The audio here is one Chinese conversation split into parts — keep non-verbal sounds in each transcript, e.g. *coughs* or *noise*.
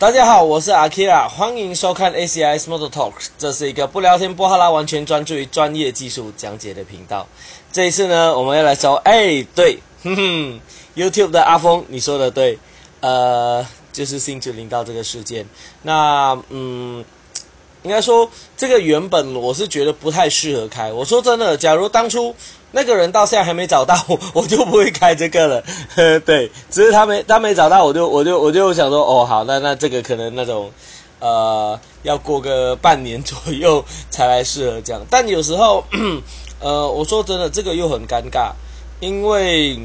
大家好，我是阿 Kira，欢迎收看 ACIS Motor Talk。这是一个不聊天不哈拉，完全专注于专业技术讲解的频道。这一次呢，我们要来找，哎，对，哼哼，YouTube 的阿峰，你说的对，呃，就是新竹领导这个事件。那，嗯，应该说这个原本我是觉得不太适合开。我说真的，假如当初。那个人到现在还没找到，我 *laughs* 我就不会开这个了。*laughs* 对，只是他没他没找到，我就我就我就想说，哦，好，那那这个可能那种，呃，要过个半年左右才来适合这样。但有时候，*clears throat* 呃，我说真的，这个又很尴尬，因为，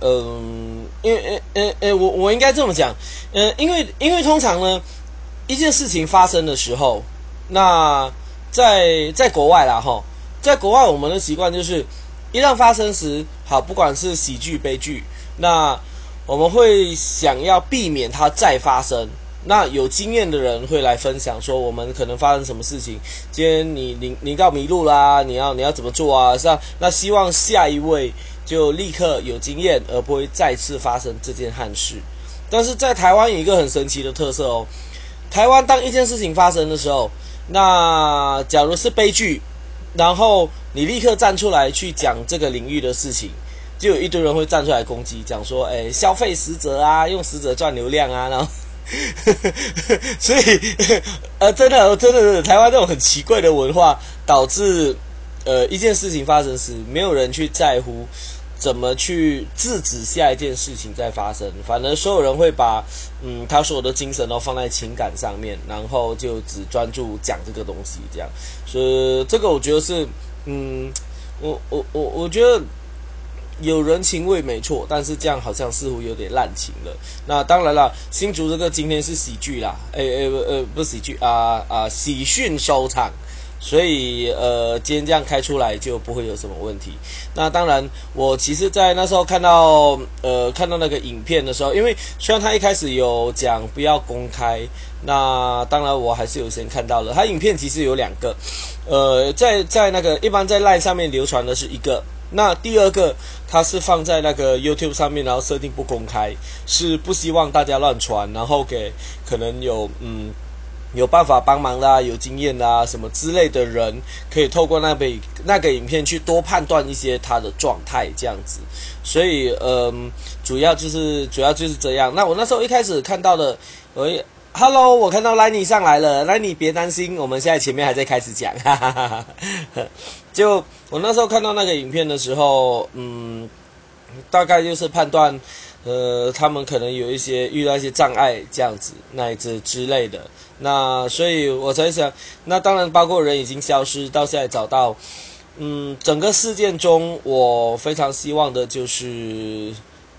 嗯，因为，呃呃呃，我我应该这么讲，呃，因为因为通常呢，一件事情发生的时候，那在在国外啦，哈。在国外，我们的习惯就是，一旦发生时，好，不管是喜剧、悲剧，那我们会想要避免它再发生。那有经验的人会来分享说，我们可能发生什么事情。今天你你你到迷路啦，你要你要怎么做啊？是吧？那希望下一位就立刻有经验，而不会再次发生这件憾事。但是在台湾有一个很神奇的特色哦，台湾当一件事情发生的时候，那假如是悲剧。然后你立刻站出来去讲这个领域的事情，就有一堆人会站出来攻击，讲说，哎，消费死者啊，用死者赚流量啊，然后，*laughs* 所以，*laughs* 呃，真的，真的台湾这种很奇怪的文化，导致，呃，一件事情发生时，没有人去在乎。怎么去制止下一件事情再发生？反正所有人会把，嗯，他所有的精神都放在情感上面，然后就只专注讲这个东西，这样。所以这个我觉得是，嗯，我我我我觉得有人情味没错，但是这样好像似乎有点滥情了。那当然了，新竹这个今天是喜剧啦，诶诶呃不喜剧啊啊喜讯收场。所以，呃，今天这样开出来就不会有什么问题。那当然，我其实，在那时候看到，呃，看到那个影片的时候，因为虽然他一开始有讲不要公开，那当然我还是有先看到了。他影片其实有两个，呃，在在那个一般在 LINE 上面流传的是一个，那第二个它是放在那个 YouTube 上面，然后设定不公开，是不希望大家乱传，然后给可能有嗯。有办法帮忙啦，有经验啦，什么之类的人，可以透过那被那个影片去多判断一些他的状态，这样子。所以，嗯，主要就是主要就是这样。那我那时候一开始看到的，喂，Hello，我看到 Lenny 上来了，Lenny 别担心，我们现在前面还在开始讲。哈哈哈哈就我那时候看到那个影片的时候，嗯，大概就是判断。呃，他们可能有一些遇到一些障碍，这样子，那这之类的。那所以我才想，那当然包括人已经消失，到现在找到，嗯，整个事件中，我非常希望的就是，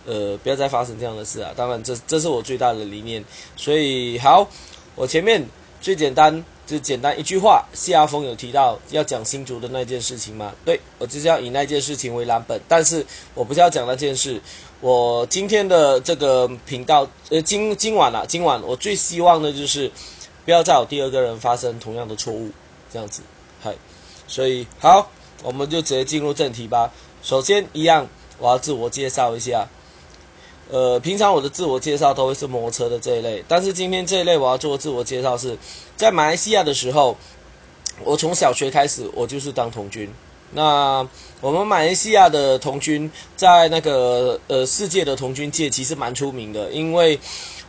呃，不要再发生这样的事啊。当然，这这是我最大的理念。所以好，我前面最简单。就简单一句话，谢阿峰有提到要讲新竹的那件事情吗？对我就是要以那件事情为蓝本，但是我不是要讲那件事。我今天的这个频道，呃，今今晚啊，今晚我最希望的就是不要再有第二个人发生同样的错误，这样子，嗨。所以好，我们就直接进入正题吧。首先一样，我要自我介绍一下。呃，平常我的自我介绍都会是摩托车的这一类，但是今天这一类我要做的自我介绍是，在马来西亚的时候，我从小学开始我就是当童军。那我们马来西亚的童军在那个呃世界的童军界其实蛮出名的，因为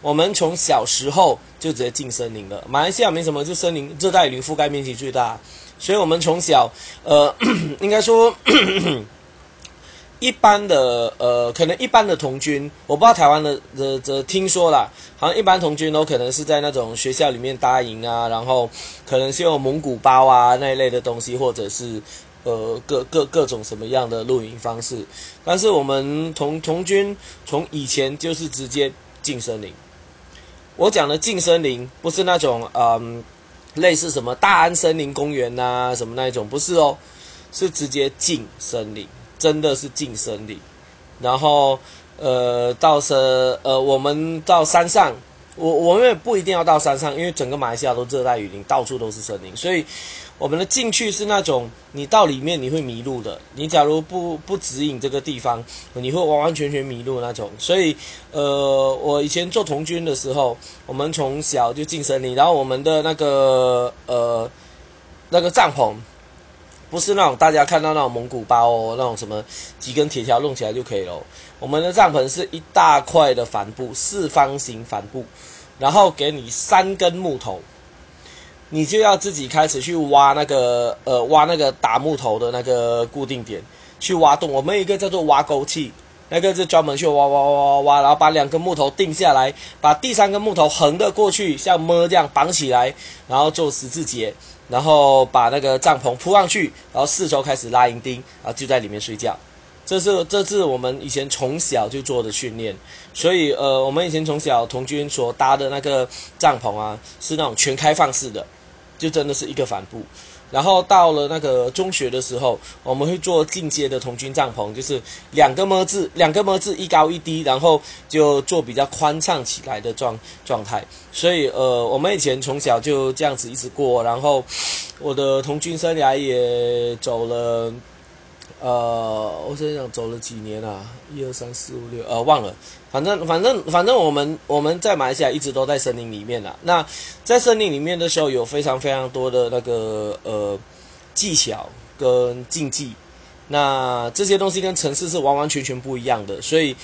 我们从小时候就直接进森林了。马来西亚没什么，就森林热带雨林覆盖面积最大，所以我们从小呃 *clears throat* 应该说。*clears throat* 一般的呃，可能一般的童军，我不知道台湾的的的听说啦，好像一般童军都可能是在那种学校里面搭营啊，然后可能是用蒙古包啊那一类的东西，或者是呃各各各种什么样的露营方式。但是我们从从军从以前就是直接进森林。我讲的进森林不是那种嗯类似什么大安森林公园呐什么那一种，不是哦，是直接进森林。真的是进森林，然后呃，到山呃，我们到山上，我我们也不一定要到山上，因为整个马来西亚都热带雨林，到处都是森林，所以我们的进去是那种你到里面你会迷路的，你假如不不指引这个地方，你会完完全全迷路那种。所以，呃，我以前做童军的时候，我们从小就进森林，然后我们的那个呃那个帐篷。不是那种大家看到那种蒙古包哦，那种什么几根铁条弄起来就可以了。我们的帐篷是一大块的帆布，四方形帆布，然后给你三根木头，你就要自己开始去挖那个呃挖那个打木头的那个固定点，去挖洞。我们一个叫做挖沟器，那个是专门去挖挖挖挖挖，然后把两根木头定下来，把第三根木头横的过去，像么这样绑起来，然后做十字结。然后把那个帐篷铺上去，然后四周开始拉银钉，然后就在里面睡觉。这是这是我们以前从小就做的训练。所以呃，我们以前从小童军所搭的那个帐篷啊，是那种全开放式的，就真的是一个帆布。然后到了那个中学的时候，我们会做进阶的童军帐篷，就是两个么字，两个么字一高一低，然后就做比较宽敞起来的状状态。所以呃，我们以前从小就这样子一直过，然后我的童军生涯也走了。呃，我想想走了几年啊？一二三四五六，呃，忘了。反正反正反正，我们我们在马来西亚一直都在森林里面啦。那在森林里面的时候，有非常非常多的那个呃技巧跟禁忌。那这些东西跟城市是完完全全不一样的，所以。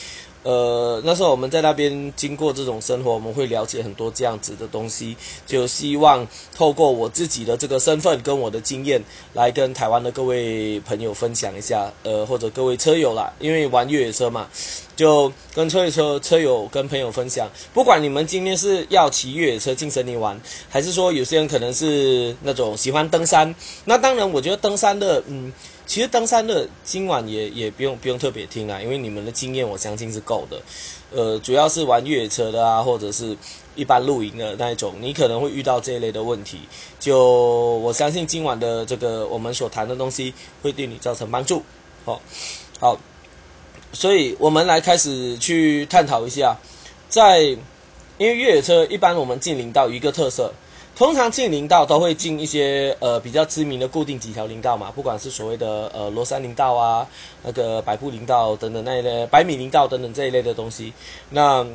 呃，那时候我们在那边经过这种生活，我们会了解很多这样子的东西，就希望透过我自己的这个身份跟我的经验，来跟台湾的各位朋友分享一下，呃，或者各位车友啦，因为玩越野车嘛，就跟车友车车友跟朋友分享，不管你们今天是要骑越野车进森林玩，还是说有些人可能是那种喜欢登山，那当然我觉得登山的，嗯。其实登山的今晚也也不用不用特别听啊，因为你们的经验我相信是够的。呃，主要是玩越野车的啊，或者是一般露营的那一种，你可能会遇到这一类的问题。就我相信今晚的这个我们所谈的东西会对你造成帮助。好，好，所以我们来开始去探讨一下，在因为越野车一般我们进林道一个特色。通常进林道都会进一些呃比较知名的固定几条林道嘛，不管是所谓的呃罗山林道啊，那个百步林道等等那一类，百米林道等等这一类的东西。那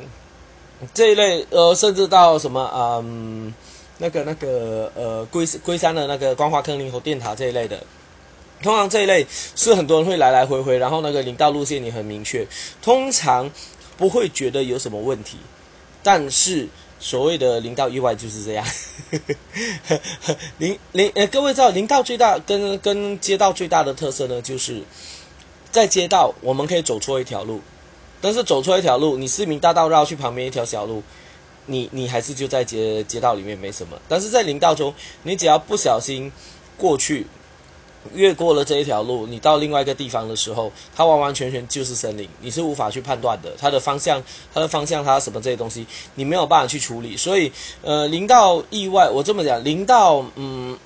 这一类呃，甚至到什么嗯，那个那个呃龟龟山的那个光华坑林和电塔这一类的，通常这一类是很多人会来来回回，然后那个林道路线也很明确，通常不会觉得有什么问题，但是。所谓的零道意外就是这样，*laughs* 零零呃，各位知道零道最大跟跟街道最大的特色呢，就是在街道我们可以走错一条路，但是走错一条路，你市民大道绕去旁边一条小路，你你还是就在街街道里面没什么，但是在林道中，你只要不小心过去。越过了这一条路，你到另外一个地方的时候，它完完全全就是森林，你是无法去判断的。它的方向，它的方向，它什么这些东西，你没有办法去处理。所以，呃，零到意外，我这么讲，零到嗯，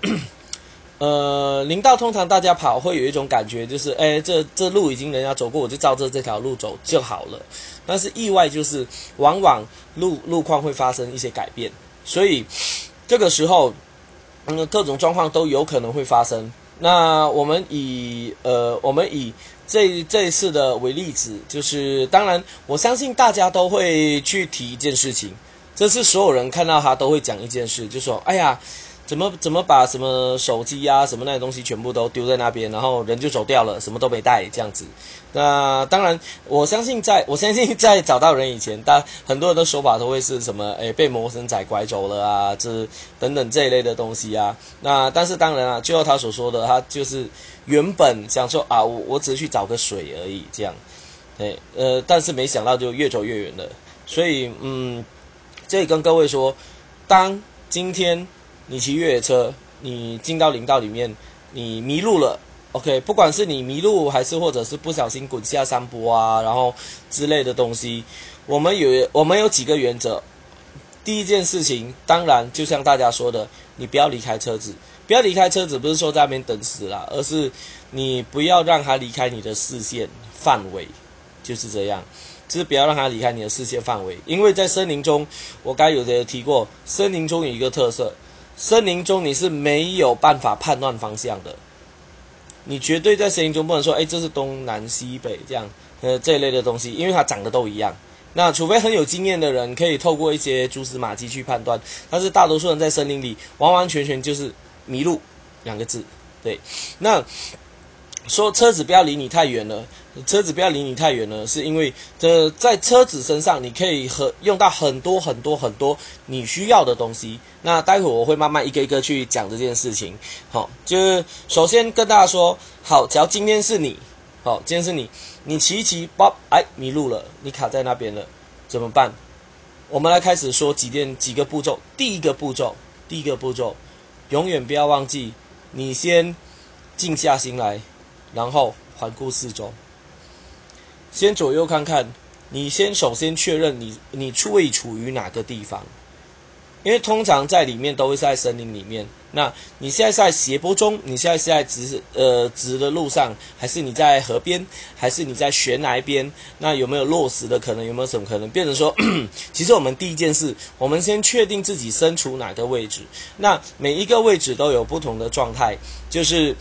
*coughs* 呃，零到通常大家跑会有一种感觉，就是哎，这这路已经人家走过，我就照着这条路走就好了。但是意外就是，往往路路况会发生一些改变，所以这个时候，嗯，各种状况都有可能会发生。那我们以呃，我们以这这一次的为例子，就是当然，我相信大家都会去提一件事情，这是所有人看到他都会讲一件事，就说：“哎呀。”怎么怎么把什么手机呀什么那些东西全部都丢在那边，然后人就走掉了，什么都没带这样子。那当然，我相信在 *laughs* 我相信在找到人以前，大很多人的说法都会是什么，诶，*laughs* 被魔神仔拐走了啊，这等等这一类的东西啊。那但是当然啊，就像他所说的，他就是原本想说啊，我我只是去找个水而已，这样，对，呃，但是没想到就越走越远了。所以嗯，这里跟各位说，当今天。你骑越野车，你进到林道里面，你迷路了，OK，不管是你迷路，还是或者是不小心滚下山坡啊，然后之类的东西，我们有我们有几个原则。第一件事情，当然就像大家说的，你不要离开车子，不要离开车子，不是说在那边等死啦，而是你不要让它离开你的视线范围，就是这样，就是不要让它离开你的视线范围，因为在森林中，我刚有的提过，森林中有一个特色。森林中你是没有办法判断方向的，你绝对在森林中不能说，哎，这是东南西北这样，呃，这一类的东西，因为它长得都一样。那除非很有经验的人，可以透过一些蛛丝马迹去判断，但是大多数人在森林里完完全全就是迷路两个字。对，那说车子不要离你太远了，车子不要离你太远了，是因为这在车子身上你可以和用到很多很多很多你需要的东西。那待会我会慢慢一个一个去讲这件事情。好，就是首先跟大家说，好，只要今天是你。好，今天是你，你骑一骑，啵，哎，迷路了，你卡在那边了，怎么办？我们来开始说几件几个步骤。第一个步骤，第一个步骤，永远不要忘记，你先静下心来，然后环顾四周，先左右看看，你先首先确认你你处位处于哪个地方。因为通常在里面都会是在森林里面。那你现在在斜坡中，你现在是在直呃直的路上，还是你在河边，还是你在悬崖边？那有没有落石的可能？有没有什么可能？变成说，*coughs* 其实我们第一件事，我们先确定自己身处哪个位置。那每一个位置都有不同的状态，就是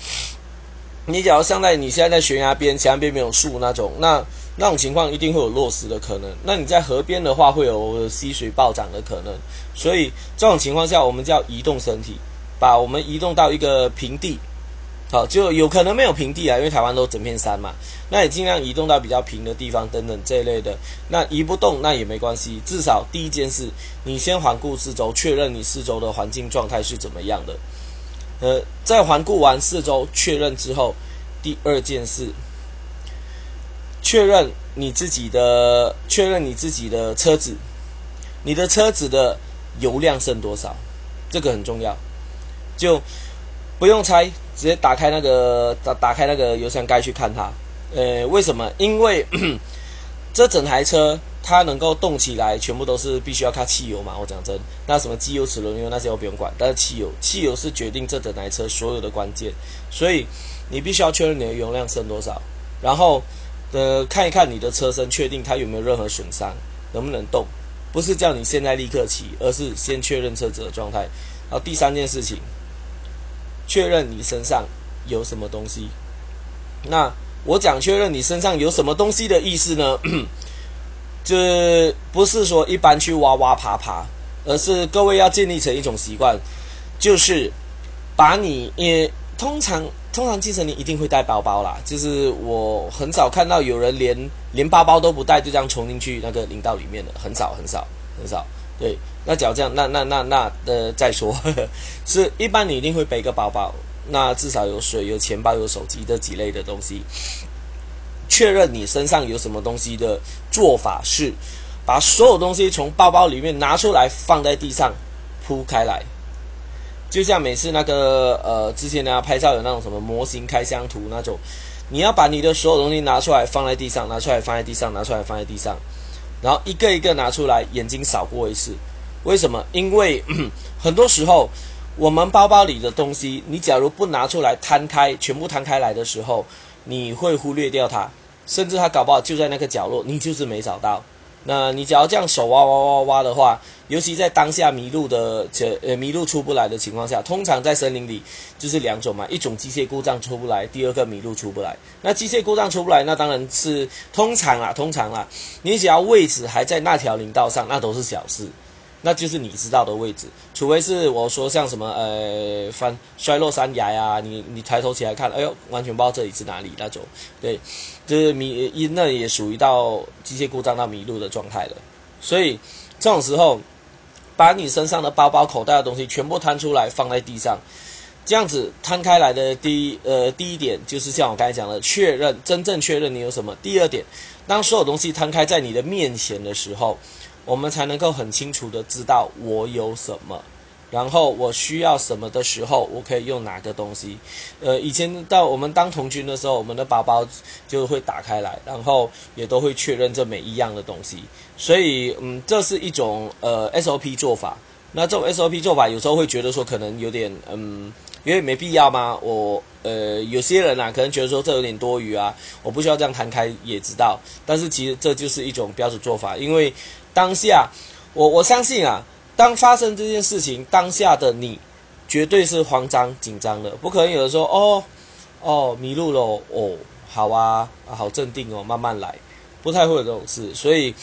你假如像在你现在在悬崖边，悬崖边没有树那种，那。那种情况一定会有落石的可能。那你在河边的话，会有溪水暴涨的可能。所以这种情况下，我们叫移动身体，把我们移动到一个平地。好，就有可能没有平地啊，因为台湾都整片山嘛。那你尽量移动到比较平的地方等等这一类的。那移不动那也没关系，至少第一件事，你先环顾四周，确认你四周的环境状态是怎么样的。呃，在环顾完四周确认之后，第二件事。确认你自己的，确认你自己的车子，你的车子的油量剩多少，这个很重要。就不用猜，直接打开那个打打开那个油箱盖去看它。呃，为什么？因为这整台车它能够动起来，全部都是必须要靠汽油嘛。我讲真，那什么机油、齿轮油那些我不用管，但是汽油，汽油是决定这整台车所有的关键。所以你必须要确认你的油量剩多少，然后。呃，看一看你的车身，确定它有没有任何损伤，能不能动？不是叫你现在立刻骑，而是先确认车子的状态。然后第三件事情，确认你身上有什么东西。那我讲确认你身上有什么东西的意思呢？*clears throat* 就不是说一般去挖挖爬爬，而是各位要建立成一种习惯，就是把你也通常。通常进城你一定会带包包啦，就是我很少看到有人连连包包都不带就这样冲进去那个林道里面的，很少很少很少。对，那假如这样，那那那那呃再说，*laughs* 是一般你一定会背个包包，那至少有水、有钱包、有手机这几类的东西。确认你身上有什么东西的做法是，把所有东西从包包里面拿出来，放在地上铺开来。就像每次那个呃，之前呢拍照有那种什么模型开箱图那种，你要把你的所有东西拿出来放在地上，拿出来放在地上，拿出来放在地上，然后一个一个拿出来，眼睛扫过一次。为什么？因为很多时候我们包包里的东西，你假如不拿出来摊开，全部摊开来的时候，你会忽略掉它，甚至它搞不好就在那个角落，你就是没找到。那你只要这样手挖挖挖挖的话，尤其在当下迷路的这呃迷路出不来的情况下，通常在森林里就是两种嘛，一种机械故障出不来，第二个迷路出不来。那机械故障出不来，那当然是通常啦，通常啦，你只要位置还在那条林道上，那都是小事。那就是你知道的位置，除非是我说像什么呃翻摔落山崖呀，你你抬头起来看，哎呦，完全不知道这里是哪里那种，对，就是迷因那也属于到机械故障到迷路的状态了。所以这种时候，把你身上的包包、口袋的东西全部摊出来放在地上，这样子摊开来的第一呃第一点就是像我刚才讲的，确认真正确认你有什么。第二点，当所有东西摊开在你的面前的时候。我们才能够很清楚的知道我有什么，然后我需要什么的时候，我可以用哪个东西。呃，以前到我们当童军的时候，我们的包包就会打开来，然后也都会确认这每一样的东西。所以，嗯，这是一种呃 SOP 做法。那这种 SOP 做法有时候会觉得说可能有点嗯，因为没必要吗？我呃有些人啊可能觉得说这有点多余啊，我不需要这样摊开也知道。但是其实这就是一种标准做法，因为。当下，我我相信啊，当发生这件事情，当下的你，绝对是慌张紧张的，不可能有人说哦哦迷路了哦，好啊好镇定哦，慢慢来，不太会有这种事。所以，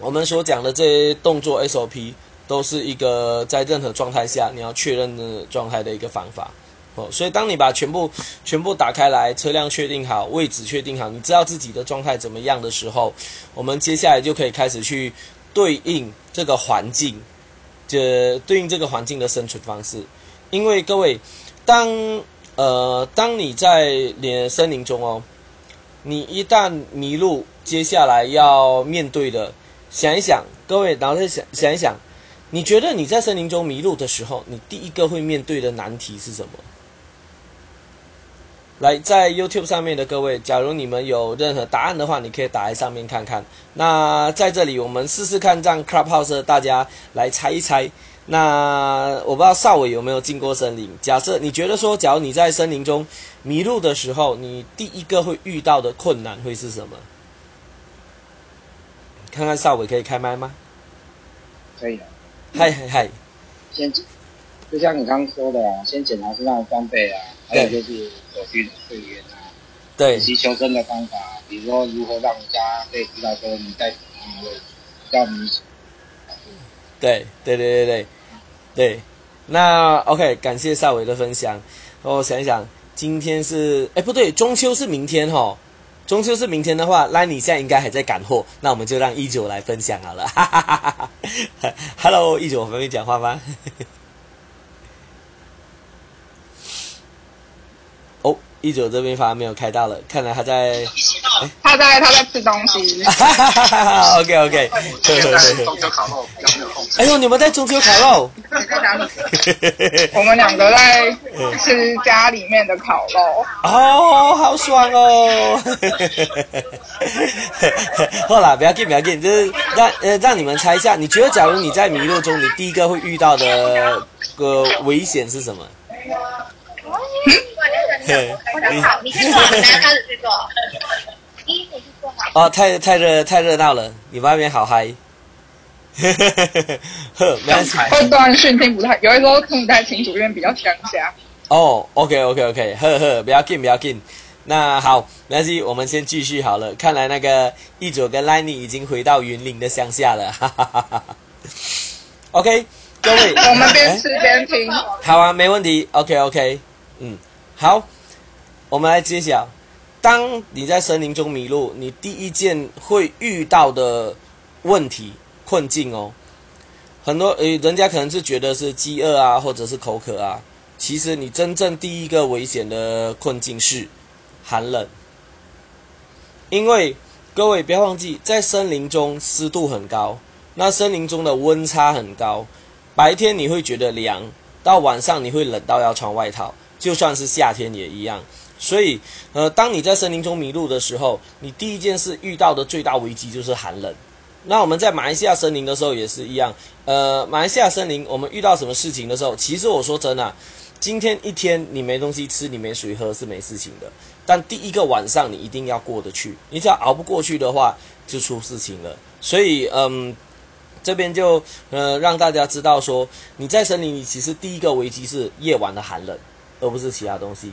我们所讲的这些动作 SOP 都是一个在任何状态下你要确认的状态的一个方法哦。所以，当你把全部全部打开来，车辆确定好，位置确定好，你知道自己的状态怎么样的时候，我们接下来就可以开始去对应这个环境。这对应这个环境的生存方式，因为各位，当呃当你在连森林中哦，你一旦迷路，接下来要面对的，想一想，各位，然后再想想一想，你觉得你在森林中迷路的时候，你第一个会面对的难题是什么？来，在 YouTube 上面的各位，假如你们有任何答案的话，你可以打在上面看看。那在这里，我们试试看，让 Clubhouse 大家来猜一猜。那我不知道少伟有没有进过森林。假设你觉得说，假如你在森林中迷路的时候，你第一个会遇到的困难会是什么？看看少伟可以开麦吗？可以的。嗨嗨嗨！先，就像你刚刚说的啊，先检查身上的装备啊，还有就是。手机的会员啊，对，以及求生的方法，比如说如何让人家可以知道说你在什么位置，比较明显。对对对对对对，那 OK，感谢少伟的分享。我想一想，今天是哎不对，中秋是明天哈，中秋是明天的话，那你现在应该还在赶货，那我们就让一九来分享好了。哈哈哈哈哈 Hello，一九，方便讲话吗？一九这边反而没有开到了，看来他在，他在他在吃东西。*laughs* OK OK，*laughs* 中秋烤肉，哎呦，你们在中秋烤肉？我们两个在吃家里面的烤肉。哦，好爽哦！*laughs* 好了，不要紧不要紧，就是让呃让你们猜一下，你觉得假如你在迷路中，你第一个会遇到的个危险是什么？你好，你去做，大家开始去做。衣服去做好。哦，太太热太热闹了，你外面好嗨。呵呵呵呵，没事。会断讯听不太，有的时候听不太清楚，因为比较乡下。哦，OK OK OK，呵呵，不要紧不要紧。那好，没关系，我们先继续好了。看来那个一九跟赖尼已经回到云林的乡下了。哈哈哈哈 OK，各位，我们边吃边听。好啊，没问题。OK OK，嗯。好，我们来揭晓。当你在森林中迷路，你第一件会遇到的问题、困境哦，很多诶，人家可能是觉得是饥饿啊，或者是口渴啊。其实你真正第一个危险的困境是寒冷，因为各位不要忘记，在森林中湿度很高，那森林中的温差很高，白天你会觉得凉，到晚上你会冷到要穿外套。就算是夏天也一样，所以，呃，当你在森林中迷路的时候，你第一件事遇到的最大危机就是寒冷。那我们在马来西亚森林的时候也是一样，呃，马来西亚森林我们遇到什么事情的时候，其实我说真的，今天一天你没东西吃，你没水喝是没事情的，但第一个晚上你一定要过得去，你只要熬不过去的话，就出事情了。所以，嗯，这边就呃让大家知道说，你在森林里其实第一个危机是夜晚的寒冷。而不是其他东西，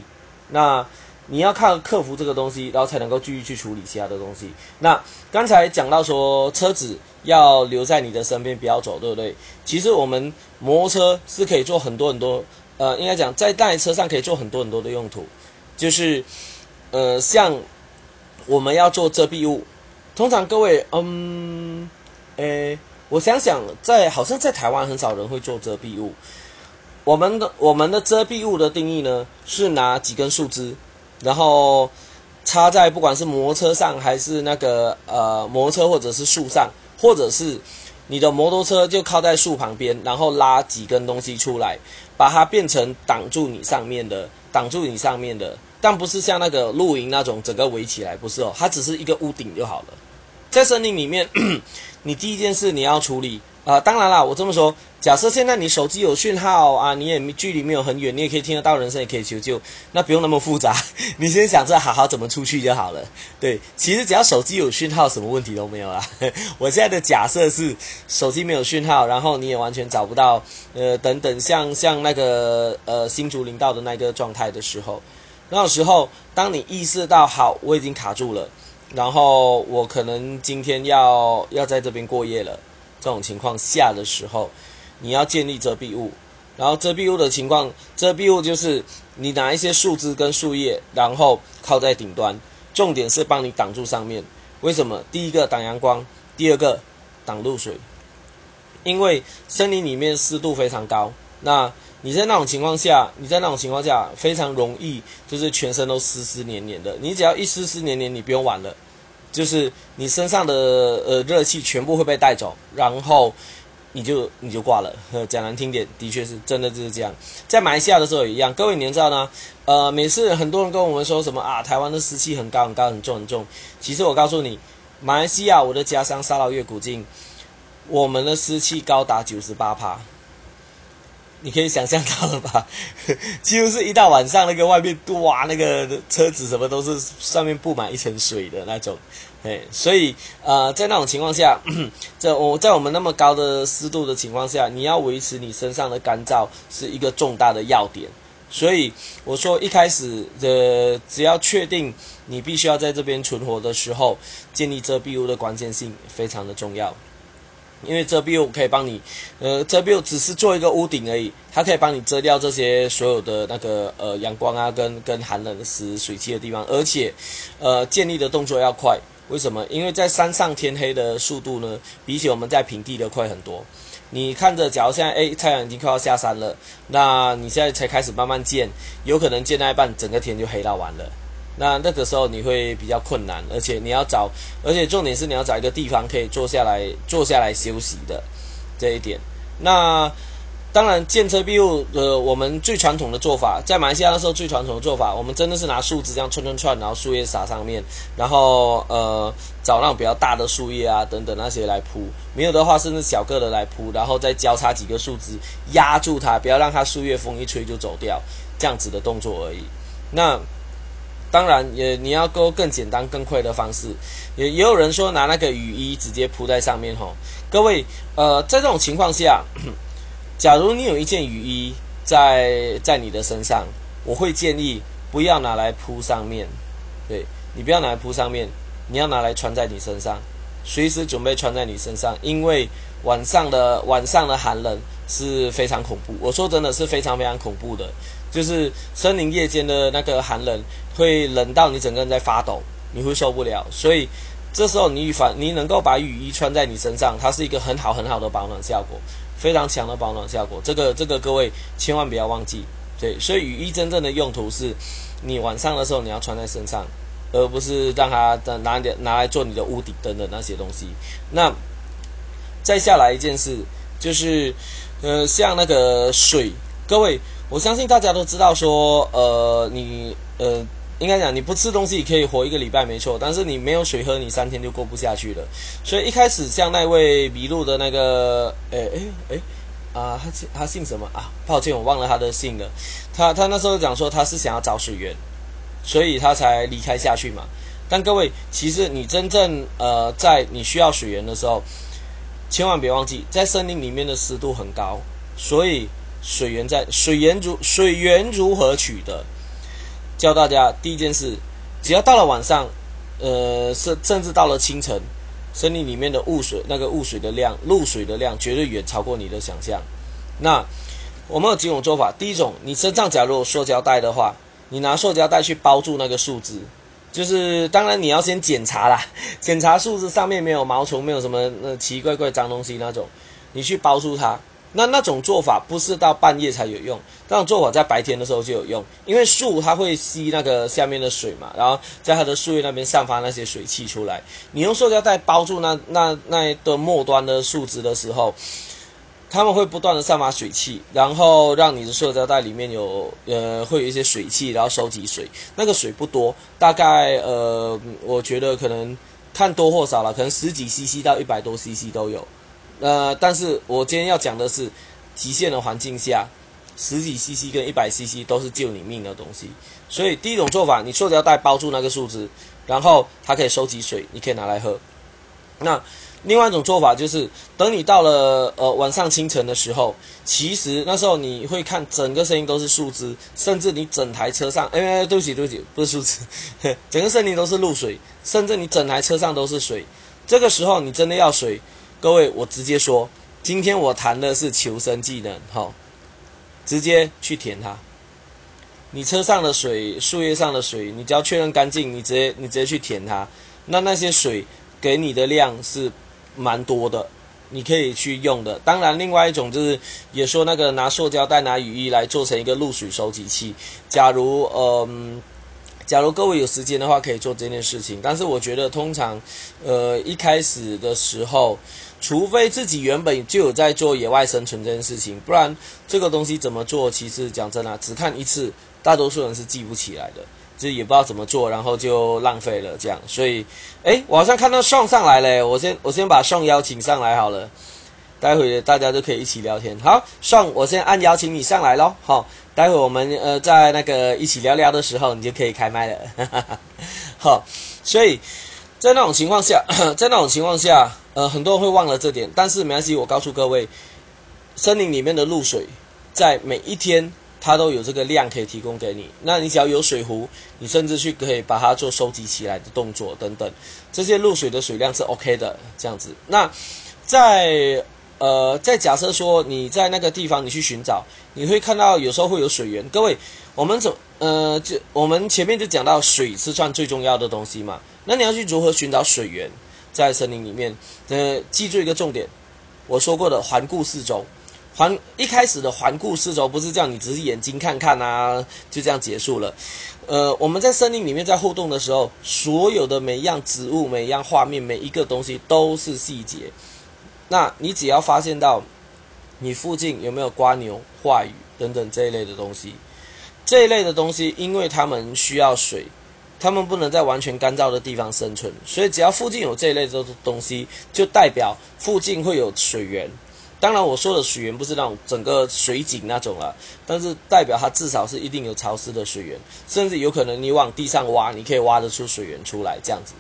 那你要看克服这个东西，然后才能够继续去处理其他的东西。那刚才讲到说车子要留在你的身边，不要走，对不对？其实我们摩托车是可以做很多很多，呃，应该讲在那台车上可以做很多很多的用途，就是呃，像我们要做遮蔽物，通常各位，嗯，诶，我想想，在好像在台湾很少人会做遮蔽物。我们的我们的遮蔽物的定义呢，是拿几根树枝，然后插在不管是摩托车上还是那个呃摩托车或者是树上，或者是你的摩托车就靠在树旁边，然后拉几根东西出来，把它变成挡住你上面的，挡住你上面的，但不是像那个露营那种整个围起来，不是哦，它只是一个屋顶就好了。在森林里面，*clears throat* 你第一件事你要处理啊，当然啦，我这么说。假设现在你手机有讯号啊，你也距离没有很远，你也可以听得到人声，也可以求救，那不用那么复杂，*laughs* 你先想着好好怎么出去就好了。对，其实只要手机有讯号，什么问题都没有啦。*laughs* 我现在的假设是手机没有讯号，然后你也完全找不到，呃，等等，像像那个呃新竹林道的那个状态的时候，那时候当你意识到好，我已经卡住了，然后我可能今天要要在这边过夜了，这种情况下的时候。你要建立遮蔽物，然后遮蔽物的情况，遮蔽物就是你拿一些树枝跟树叶，然后靠在顶端，重点是帮你挡住上面。为什么？第一个挡阳光，第二个挡露水。因为森林里面湿度非常高，那你在那种情况下，你在那种情况下非常容易就是全身都湿湿黏黏的。你只要一湿湿黏黏，你不用玩了，就是你身上的呃热气全部会被带走，然后。你就你就挂了，*laughs* 讲难听点，的确是真的就是这样。在马来西亚的时候也一样，各位你知道呢？呃，每次很多人跟我们说什么啊，台湾的湿气很高很高很重很重。其实我告诉你，马来西亚我的家乡沙劳越古晋，我们的湿气高达九十八帕。你可以想象到了吧？*laughs* 几乎是一到晚上，那个外面哇，那个车子什么都是上面布满一层水的那种。哎，所以呃，在那种情况下，*clears throat* 在我在我们那么高的湿度的情况下，你要维持你身上的干燥是一个重大的要点。所以我说一开始的，只要确定你必须要在这边存活的时候，建立遮蔽物的关键性非常的重要。因为遮蔽物可以帮你，呃，遮蔽物只是做一个屋顶而已，它可以帮你遮掉这些所有的那个呃阳光啊，跟跟寒冷的时水汽的地方，而且，呃，建立的动作要快。为什么？因为在山上天黑的速度呢，比起我们在平地的快很多。你看着，假如现在哎太阳已经快要下山了，那你现在才开始慢慢建，有可能建到一半，整个天就黑到完了。那那个时候你会比较困难，而且你要找，而且重点是你要找一个地方可以坐下来坐下来休息的这一点。那当然，建车庇护呃，我们最传统的做法，在马来西亚的时候最传统的做法，我们真的是拿树枝这样串串串，然后树叶撒上面，然后呃找那种比较大的树叶啊等等那些来铺，没有的话甚至小个的来铺，然后再交叉几个树枝压住它，不要让它树叶风一吹就走掉，这样子的动作而已。那。当然，也你要勾更简单、更快的方式，也也有人说拿那个雨衣直接铺在上面吼。各位，呃，在这种情况下，*coughs* 假如你有一件雨衣在在你的身上，我会建议不要拿来铺上面，对你不要拿来铺上面，你要拿来穿在你身上，随时准备穿在你身上，因为晚上的晚上的寒冷是非常恐怖。我说真的是非常非常恐怖的。就是森林夜间的那个寒冷，会冷到你整个人在发抖，你会受不了。所以这时候你反你能够把雨衣穿在你身上，它是一个很好很好的保暖效果，非常强的保暖效果。这个这个各位千万不要忘记。对，所以雨衣真正的用途是，你晚上的时候你要穿在身上，而不是让它拿点拿来做你的屋顶灯的那些东西。那再下来一件事就是，呃，像那个水，各位。我相信大家都知道，说，呃，你，呃，应该讲你不吃东西可以活一个礼拜没错，但是你没有水喝，你三天就过不下去了。所以一开始像那位迷路的那个，诶诶诶，啊，他他姓什么啊？抱歉，我忘了他的姓了。他他那时候讲说他是想要找水源，所以他才离开下去嘛。但各位，其实你真正呃在你需要水源的时候，千万别忘记，在森林里面的湿度很高，所以。水源在水源如水源如何取得？教大家第一件事，只要到了晚上，呃，甚甚至到了清晨，森林里面的雾水那个雾水的量、露水的量绝对远超过你的想象。那我们有几种做法，第一种，你身上假如有塑胶袋的话，你拿塑胶袋去包住那个树枝，就是当然你要先检查啦，*laughs* 检查树枝上面没有毛虫，没有什么那奇怪怪脏东西那种，你去包住它。那那种做法不是到半夜才有用，那种做法在白天的时候就有用，因为树它会吸那个下面的水嘛，然后在它的树叶那边散发那些水汽出来。你用塑胶袋包住那那那一的末端的树枝的时候，他们会不断的散发水汽，然后让你的塑胶袋里面有呃会有一些水汽，然后收集水。那个水不多，大概呃我觉得可能看多或少了，可能十几 CC 到一百多 CC 都有。呃，但是我今天要讲的是极限的环境下，十几 CC 跟一百 CC 都是救你命的东西。所以第一种做法，你塑胶袋包住那个树枝，然后它可以收集水，你可以拿来喝。那另外一种做法就是，等你到了呃晚上清晨的时候，其实那时候你会看整个森林都是树枝，甚至你整台车上，哎，对不起对不起，不是树枝，*laughs* 整个森林都是露水，甚至你整台车上都是水。这个时候你真的要水，各位我直接说，今天我谈的是求生技能，好，直接去填它。你车上的水，树叶上的水，你只要确认干净，你直接你直接去填它，那那些水给你的量是。蛮多的，你可以去用的。当然，另外一种就是也说那个拿塑胶袋、拿雨衣来做成一个露水收集器。假如嗯，假如各位有时间的话，可以做这件事情。但是我觉得，通常呃一开始的时候，除非自己原本就有在做野外生存这件事情，不然这个东西怎么做，其实讲真的，只看一次，大多数人是记不起来的。就也不知道怎么做，然后就浪费了这样。所以，哎，我好像看到宋上来了，我先我先把宋邀请上来好了，待会大家就可以一起聊天。好，宋，我先按邀请你上来咯。好，待会我们呃在那个一起聊聊的时候，你就可以开麦了。*laughs* 好，所以在那种情况下，*coughs* 在那种情况下，呃，很多人会忘了这点，但是没关系，我告诉各位，森林里面的露水在每一天。它都有这个量可以提供给你，那你只要有水壶，你甚至去可以把它做收集起来的动作等等，这些露水的水量是 OK 的，这样子。那在呃，在假设说你在那个地方你去寻找，你会看到有时候会有水源。各位，我们怎呃就我们前面就讲到水是算最重要的东西嘛，那你要去如何寻找水源？在森林里面，呃，记住一个重点，我说过的环顾四周。环一开始的环顾四周不是这样，你只是眼睛看看啊，就这样结束了。呃，我们在森林里面在互动的时候，所有的每一样植物、每一样画面、每一个东西都是细节。那你只要发现到你附近有没有瓜牛、话语等等这一类的东西，这一类的东西，因为它们需要水，它们不能在完全干燥的地方生存，所以只要附近有这一类的东西，就代表附近会有水源。当然，我说的水源不是那种整个水井那种了，但是代表它至少是一定有潮湿的水源，甚至有可能你往地上挖，你可以挖得出水源出来这样子，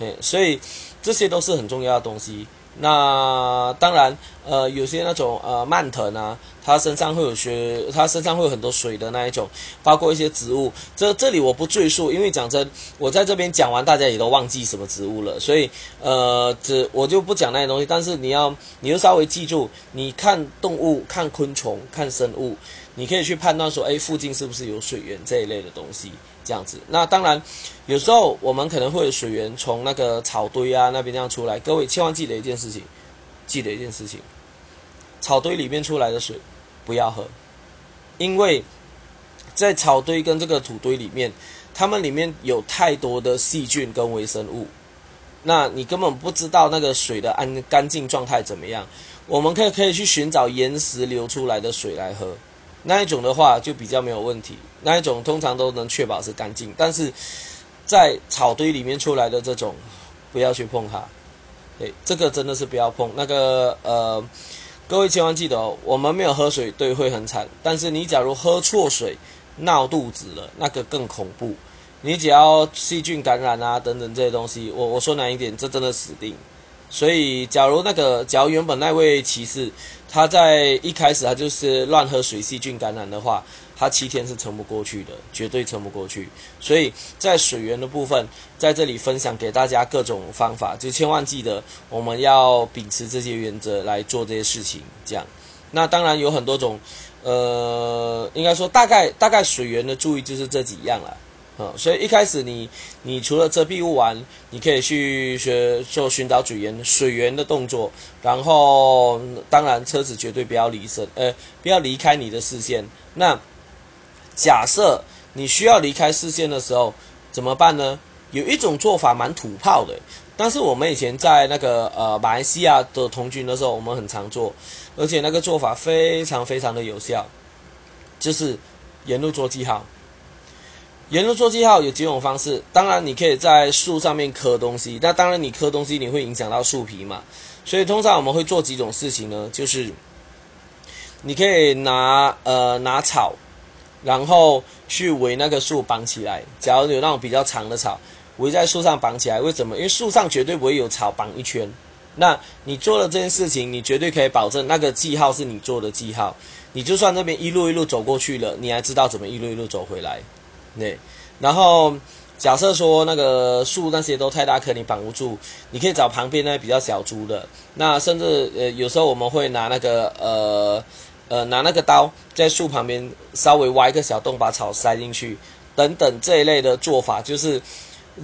嗯，所以这些都是很重要的东西。那当然，呃，有些那种呃蔓藤啊，它身上会有些，它身上会有很多水的那一种，包括一些植物。这这里我不赘述，因为讲真，我在这边讲完，大家也都忘记什么植物了，所以呃，这我就不讲那些东西。但是你要，你就稍微记住，你看动物、看昆虫、看生物，你可以去判断说，哎，附近是不是有水源这一类的东西。这样子，那当然，有时候我们可能会有水源从那个草堆啊那边这样出来。各位千万记得一件事情，记得一件事情，草堆里面出来的水不要喝，因为在草堆跟这个土堆里面，它们里面有太多的细菌跟微生物，那你根本不知道那个水的安干净状态怎么样。我们可以可以去寻找岩石流出来的水来喝。那一种的话就比较没有问题，那一种通常都能确保是干净，但是在草堆里面出来的这种，不要去碰它。对，这个真的是不要碰。那个呃，各位千万记得哦，我们没有喝水，对，会很惨。但是你假如喝错水，闹肚子了，那个更恐怖。你只要细菌感染啊等等这些东西，我我说难一点，这真的死定。所以，假如那个，假如原本那位骑士。他在一开始他就是乱喝水，细菌感染的话，他七天是撑不过去的，绝对撑不过去。所以在水源的部分，在这里分享给大家各种方法，就千万记得我们要秉持这些原则来做这些事情。这样，那当然有很多种，呃，应该说大概大概水源的注意就是这几样了。所以一开始你，你除了遮蔽物玩，你可以去学做寻找水源水源的动作，然后当然车子绝对不要离身，呃，不要离开你的视线。那假设你需要离开视线的时候怎么办呢？有一种做法蛮土炮的，但是我们以前在那个呃马来西亚的童军的时候，我们很常做，而且那个做法非常非常的有效，就是沿路做记号。沿路做记号有几种方式，当然你可以在树上面刻东西，那当然你刻东西你会影响到树皮嘛，所以通常我们会做几种事情呢，就是你可以拿呃拿草，然后去围那个树绑起来。假如有那种比较长的草，围在树上绑起来，为什么？因为树上绝对不会有草绑一圈。那你做了这件事情，你绝对可以保证那个记号是你做的记号。你就算那边一路一路走过去了，你还知道怎么一路一路走回来。对，然后假设说那个树那些都太大棵，你绑不住，你可以找旁边那比较小株的。那甚至呃有时候我们会拿那个呃呃拿那个刀在树旁边稍微挖一个小洞，把草塞进去，等等这一类的做法，就是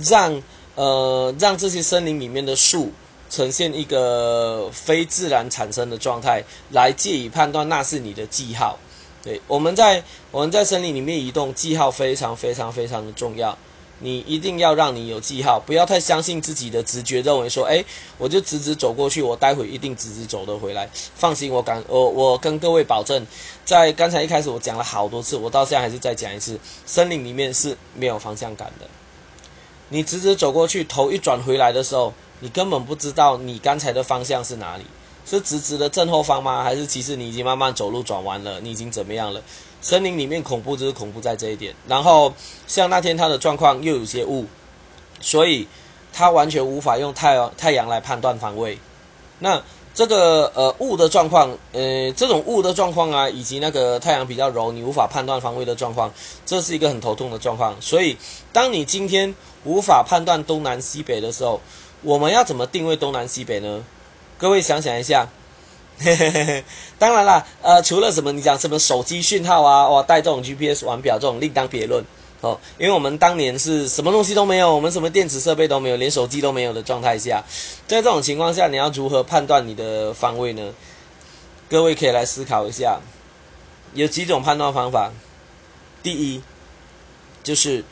让呃让这些森林里面的树呈现一个非自然产生的状态，来借以判断那是你的记号。对，我们在我们在森林里面移动，记号非常非常非常的重要。你一定要让你有记号，不要太相信自己的直觉，认为说，哎，我就直直走过去，我待会一定直直走得回来。放心，我敢，我我跟各位保证，在刚才一开始我讲了好多次，我到现在还是再讲一次，森林里面是没有方向感的。你直直走过去，头一转回来的时候，你根本不知道你刚才的方向是哪里。是直直的正后方吗？还是其实你已经慢慢走路转弯了？你已经怎么样了？森林里面恐怖就是恐怖在这一点。然后像那天他的状况又有些雾，所以他完全无法用太阳太阳来判断方位。那这个呃雾的状况，呃这种雾的状况啊，以及那个太阳比较柔，你无法判断方位的状况，这是一个很头痛的状况。所以当你今天无法判断东南西北的时候，我们要怎么定位东南西北呢？各位想想一下，*laughs* 当然啦，呃，除了什么你讲什么手机讯号啊，哇，带这种 GPS 玩表这种另当别论哦，因为我们当年是什么东西都没有，我们什么电子设备都没有，连手机都没有的状态下，在这种情况下，你要如何判断你的方位呢？各位可以来思考一下，有几种判断方法。第一，就是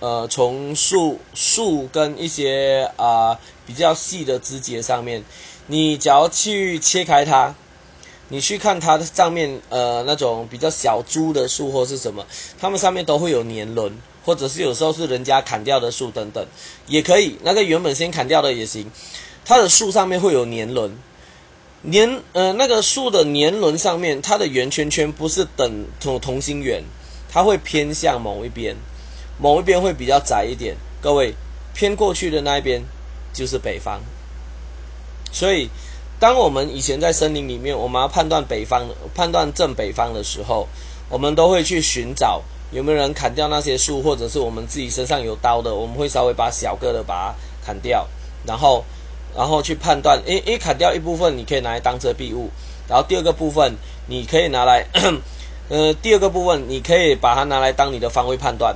呃，从树树跟一些啊比较细的枝节上面。你只要去切开它，你去看它的上面，呃，那种比较小株的树或是什么，它们上面都会有年轮，或者是有时候是人家砍掉的树等等，也可以。那个原本先砍掉的也行，它的树上面会有年轮，年呃那个树的年轮上面，它的圆圈圈不是等同同心圆，它会偏向某一边，某一边会比较窄一点。各位偏过去的那一边就是北方。所以，当我们以前在森林里面，我们要判断北方、判断正北方的时候，我们都会去寻找有没有人砍掉那些树，或者是我们自己身上有刀的，我们会稍微把小个的把它砍掉，然后，然后去判断，诶诶，砍掉一部分，你可以拿来当遮蔽物，然后第二个部分，你可以拿来，呃，第二个部分，你可以把它拿来当你的方位判断，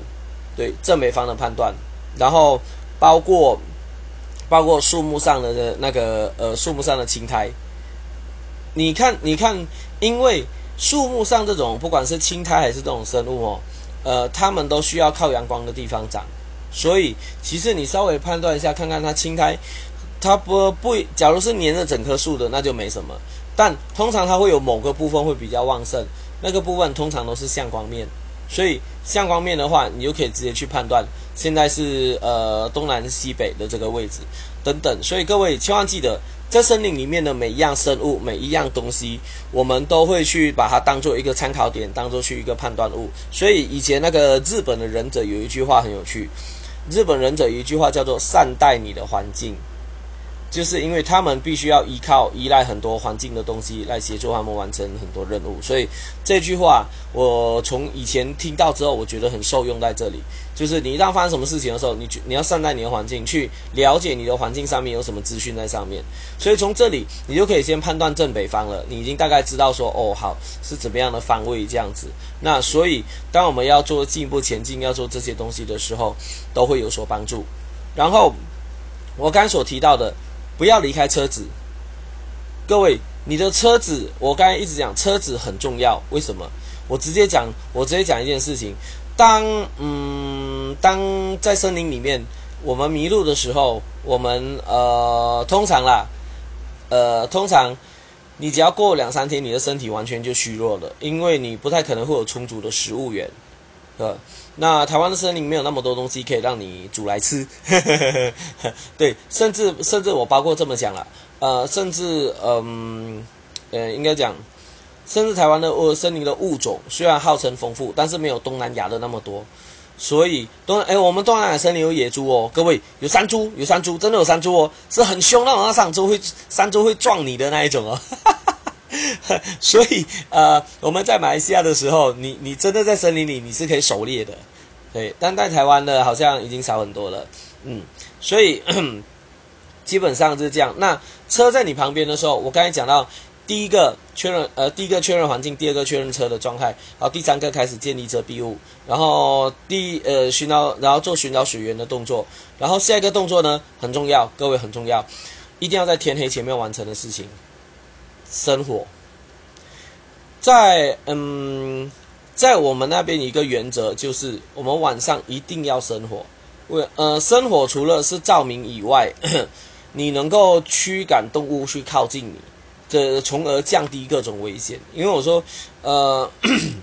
对正北方的判断，然后包括。包括树木上的那个呃树木上的青苔，你看你看，因为树木上这种不管是青苔还是这种生物哦，呃，它们都需要靠阳光的地方长，所以其实你稍微判断一下，看看它青苔，它不不，假如是粘着整棵树的，那就没什么，但通常它会有某个部分会比较旺盛，那个部分通常都是向光面。所以向光面的话，你就可以直接去判断现在是呃东南西北的这个位置等等。所以各位千万记得，在森林里面的每一样生物、每一样东西，我们都会去把它当做一个参考点，当做去一个判断物。所以以前那个日本的忍者有一句话很有趣，日本忍者有一句话叫做“善待你的环境”。就是因为他们必须要依靠、依赖很多环境的东西来协助他们完成很多任务，所以这句话我从以前听到之后，我觉得很受用在这里。就是你一旦发生什么事情的时候，你你要善待你的环境，去了解你的环境上面有什么资讯在上面。所以从这里你就可以先判断正北方了，你已经大概知道说哦好是怎么样的方位这样子。那所以当我们要做进一步前进，要做这些东西的时候，都会有所帮助。然后我刚所提到的。不要离开车子，各位，你的车子，我刚才一直讲车子很重要，为什么？我直接讲，我直接讲一件事情，当嗯，当在森林里面，我们迷路的时候，我们呃，通常啦，呃，通常你只要过两三天，你的身体完全就虚弱了，因为你不太可能会有充足的食物源，呃。那台湾的森林没有那么多东西可以让你煮来吃，*laughs* 对，甚至甚至我包括这么讲了，呃，甚至嗯呃，应该讲，甚至台湾的呃森林的物种虽然号称丰富，但是没有东南亚的那么多。所以东哎，我们东南亚森林有野猪哦，各位有山猪，有山猪，真的有山猪哦，是很凶那种，那山猪会山猪会撞你的那一种哦。*laughs* 所以呃，我们在马来西亚的时候，你你真的在森林里你是可以狩猎的，对，但在台湾的好像已经少很多了，嗯，所以基本上是这样。那车在你旁边的时候，我刚才讲到。第一个确认，呃，第一个确认环境，第二个确认车的状态，然后第三个开始建立遮蔽物，然后第呃寻找，然后做寻找水源的动作，然后下一个动作呢很重要，各位很重要，一定要在天黑前面完成的事情，生火。在嗯，在我们那边一个原则就是，我们晚上一定要生火，为呃生火除了是照明以外，*clears throat* 你能够驱赶动物去靠近你。这从而降低各种危险，因为我说，呃，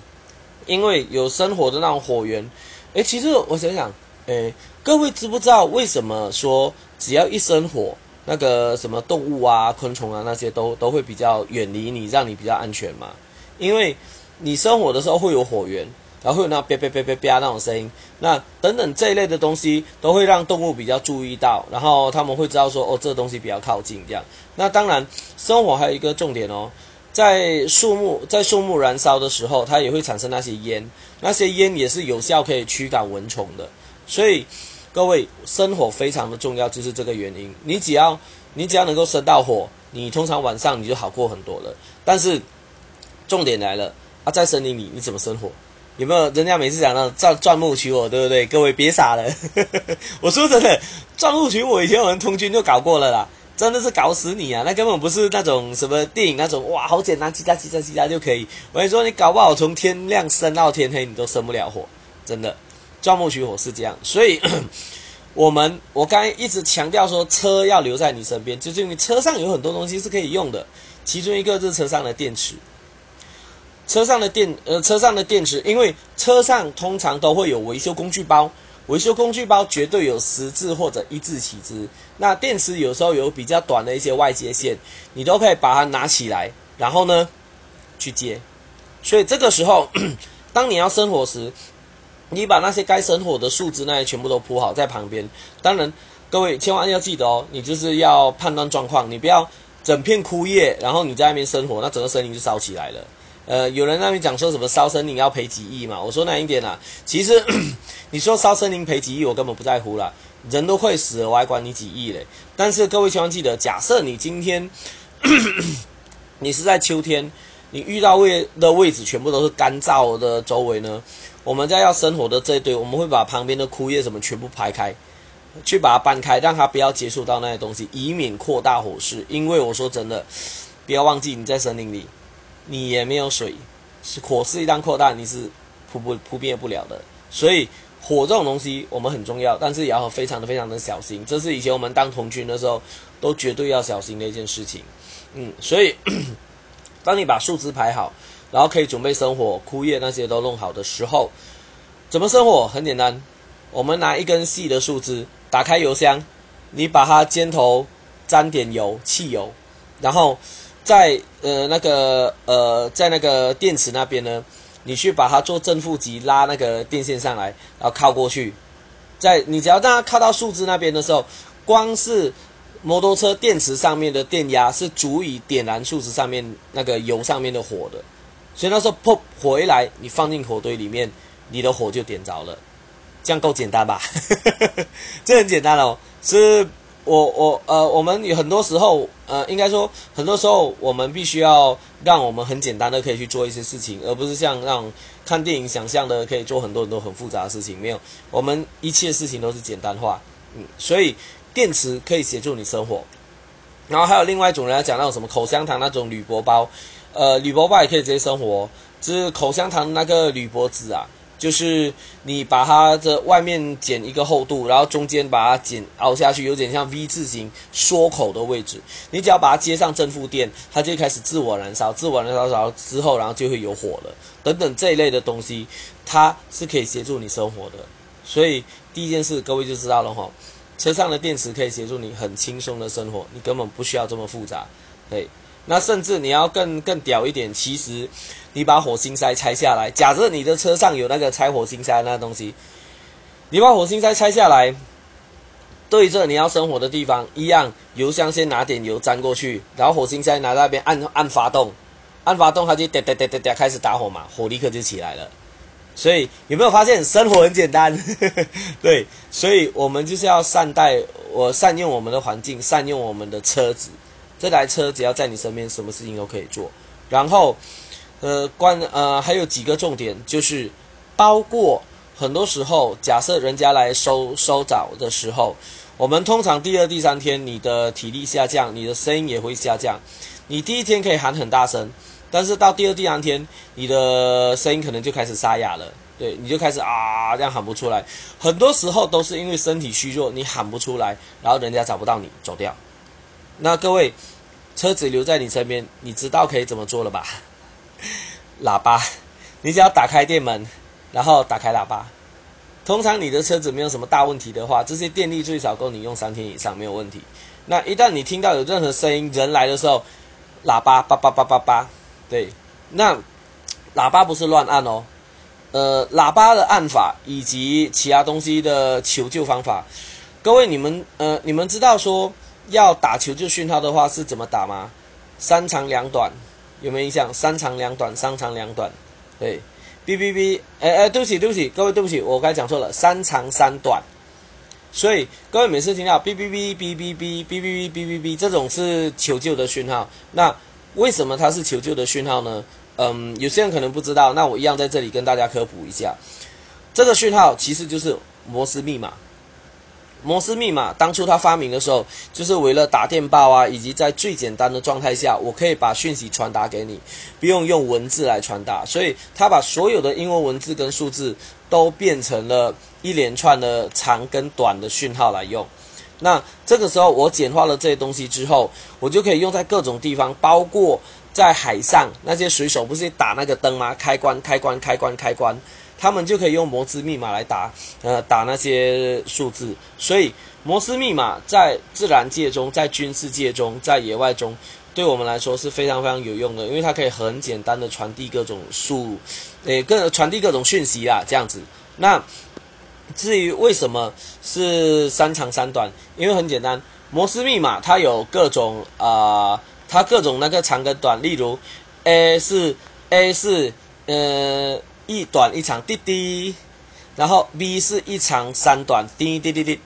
*clears throat* 因为有生火的那种火源，诶，其实我想想，诶，各位知不知道为什么说只要一生火，那个什么动物啊、昆虫啊那些都都会比较远离你，让你比较安全嘛？因为你生火的时候会有火源。然后会有那啪啪啪啪啪那种声音，那等等这一类的东西都会让动物比较注意到，然后他们会知道说哦，这东西比较靠近这样。那当然，生火还有一个重点哦，在树木在树木燃烧的时候，它也会产生那些烟，那些烟也是有效可以驱赶蚊虫的。所以各位，生火非常的重要，就是这个原因。你只要你只要能够生到火，你通常晚上你就好过很多了。但是重点来了啊，在森林里你怎么生火？有没有人家每次讲到钻钻木取火，对不对？各位别傻了，我说真的，钻木取火以前我们通军就搞过了啦，真的是搞死你啊！那根本不是那种什么电影那种哇，好简单，叽喳叽喳叽喳就可以。我跟你说，你搞不好从天亮生到天黑，你都生不了火，真的。钻木取火是这样，所以 *coughs* 我们我刚才一直强调说，车要留在你身边，就是因为车上有很多东西是可以用的，其中一个是车上的电池。车上的电呃，车上的电池，因为车上通常都会有维修工具包，维修工具包绝对有十字或者一字起子。那电池有时候有比较短的一些外接线，你都可以把它拿起来，然后呢去接。所以这个时候，*coughs* 当你要生火时，你把那些该生火的树枝那些全部都铺好在旁边。当然，各位千万要记得哦，你就是要判断状况，你不要整片枯叶，然后你在那边生火，那整个森林就烧起来了。呃，有人那边讲说什么烧森林要赔几亿嘛？我说难一点啊，其实你说烧森林赔几亿，我根本不在乎啦，人都会死了，我还管你几亿嘞。但是各位千万记得，假设你今天 *coughs* 你是在秋天，你遇到位的位置全部都是干燥的周围呢，我们在要生火的这一堆，我们会把旁边的枯叶什么全部排开，去把它搬开，让它不要接触到那些东西，以免扩大火势。因为我说真的，不要忘记你在森林里。你也没有水，是火势一旦扩大，你是扑不扑灭不了的。所以火这种东西我们很重要，但是也要非常的非常的小心。这是以前我们当童军的时候都绝对要小心的一件事情。嗯，所以当你把树枝排好，然后可以准备生火，枯叶那些都弄好的时候，怎么生火？很简单，我们拿一根细的树枝，打开油箱，你把它尖头沾点油，汽油，然后。在呃那个呃在那个电池那边呢，你去把它做正负极拉那个电线上来，然后靠过去，在你只要让它靠到树枝那边的时候，光是摩托车电池上面的电压是足以点燃树枝上面那个油上面的火的，所以那时候破火一来，你放进火堆里面，你的火就点着了，这样够简单吧？*laughs* 这很简单哦，是。我我呃，我们有很多时候呃，应该说很多时候我们必须要让我们很简单的可以去做一些事情，而不是像让看电影想象的可以做很多很多很复杂的事情。没有，我们一切事情都是简单化。嗯，所以电池可以协助你生活。然后还有另外一种人要讲那种什么口香糖那种铝箔包，呃，铝箔包也可以直接生活，就是口香糖那个铝箔纸啊。就是你把它的外面剪一个厚度，然后中间把它剪凹下去，有点像 V 字形缩口的位置。你只要把它接上正负电，它就开始自我燃烧，自我燃烧烧之后，然后就会有火了。等等这一类的东西，它是可以协助你生活的。所以第一件事，各位就知道了哈。车上的电池可以协助你很轻松的生活，你根本不需要这么复杂。对，那甚至你要更更屌一点，其实你把火星塞拆下来，假设你的车上有那个拆火星塞那东西，你把火星塞拆下来，对着你要生火的地方，一样油箱先拿点油沾过去，然后火星塞拿那边按按发动，按发动它就哒哒哒哒哒开始打火嘛，火立刻就起来了。所以有没有发现生活很简单？*laughs* 对，所以我们就是要善待我，善用我们的环境，善用我们的车子。这台车只要在你身边，什么事情都可以做。然后，呃，关呃还有几个重点，就是包括很多时候，假设人家来收收找的时候，我们通常第二、第三天，你的体力下降，你的声音也会下降。你第一天可以喊很大声。但是到第二、第三天，你的声音可能就开始沙哑了，对，你就开始啊这样喊不出来。很多时候都是因为身体虚弱，你喊不出来，然后人家找不到你走掉。那各位，车子留在你身边，你知道可以怎么做了吧？*laughs* 喇叭，你只要打开电门，然后打开喇叭。通常你的车子没有什么大问题的话，这些电力最少够你用三天以上，没有问题。那一旦你听到有任何声音，人来的时候，喇叭叭叭叭叭叭。对，那喇叭不是乱按哦，呃，喇叭的按法以及其他东西的求救方法，各位你们呃，你们知道说要打求救讯号的话是怎么打吗？三长两短，有没有印象？三长两短，三长两短，对，B B B，哎哎，对不起对不起，各位对不起，我刚才讲错了，三长三短，所以各位每次听到 B B B B B B B B B B B B 这种是求救的讯号，那。为什么它是求救的讯号呢？嗯，有些人可能不知道，那我一样在这里跟大家科普一下。这个讯号其实就是摩斯密码。摩斯密码当初它发明的时候，就是为了打电报啊，以及在最简单的状态下，我可以把讯息传达给你，不用用文字来传达。所以它把所有的英文文字跟数字都变成了一连串的长跟短的讯号来用。那这个时候，我简化了这些东西之后，我就可以用在各种地方，包括在海上那些水手不是打那个灯吗？开关、开关、开关、开关，他们就可以用摩斯密码来打，呃，打那些数字。所以摩斯密码在自然界中、在军事界中、在野外中，对我们来说是非常非常有用的，因为它可以很简单的传递各种数，诶，各传递各种讯息啦，这样子。那至于为什么是三长三短，因为很简单，摩斯密码它有各种啊，它各种那个长跟短，例如 A 是 A 是呃一短一长滴滴，然后 V 是一长三短滴滴滴滴，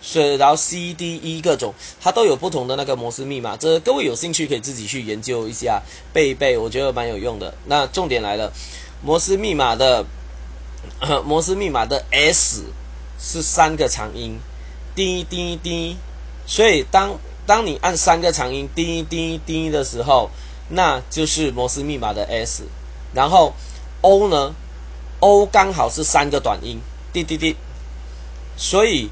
所以然后 C D E 各种它都有不同的那个摩斯密码，这各位有兴趣可以自己去研究一下背一背，我觉得蛮有用的。那重点来了，摩斯密码的。*coughs* 摩斯密码的 S 是三个长音，滴滴滴，所以当当你按三个长音滴滴滴的时候，那就是摩斯密码的 S。然后 O 呢，O 刚好是三个短音，滴滴滴。所以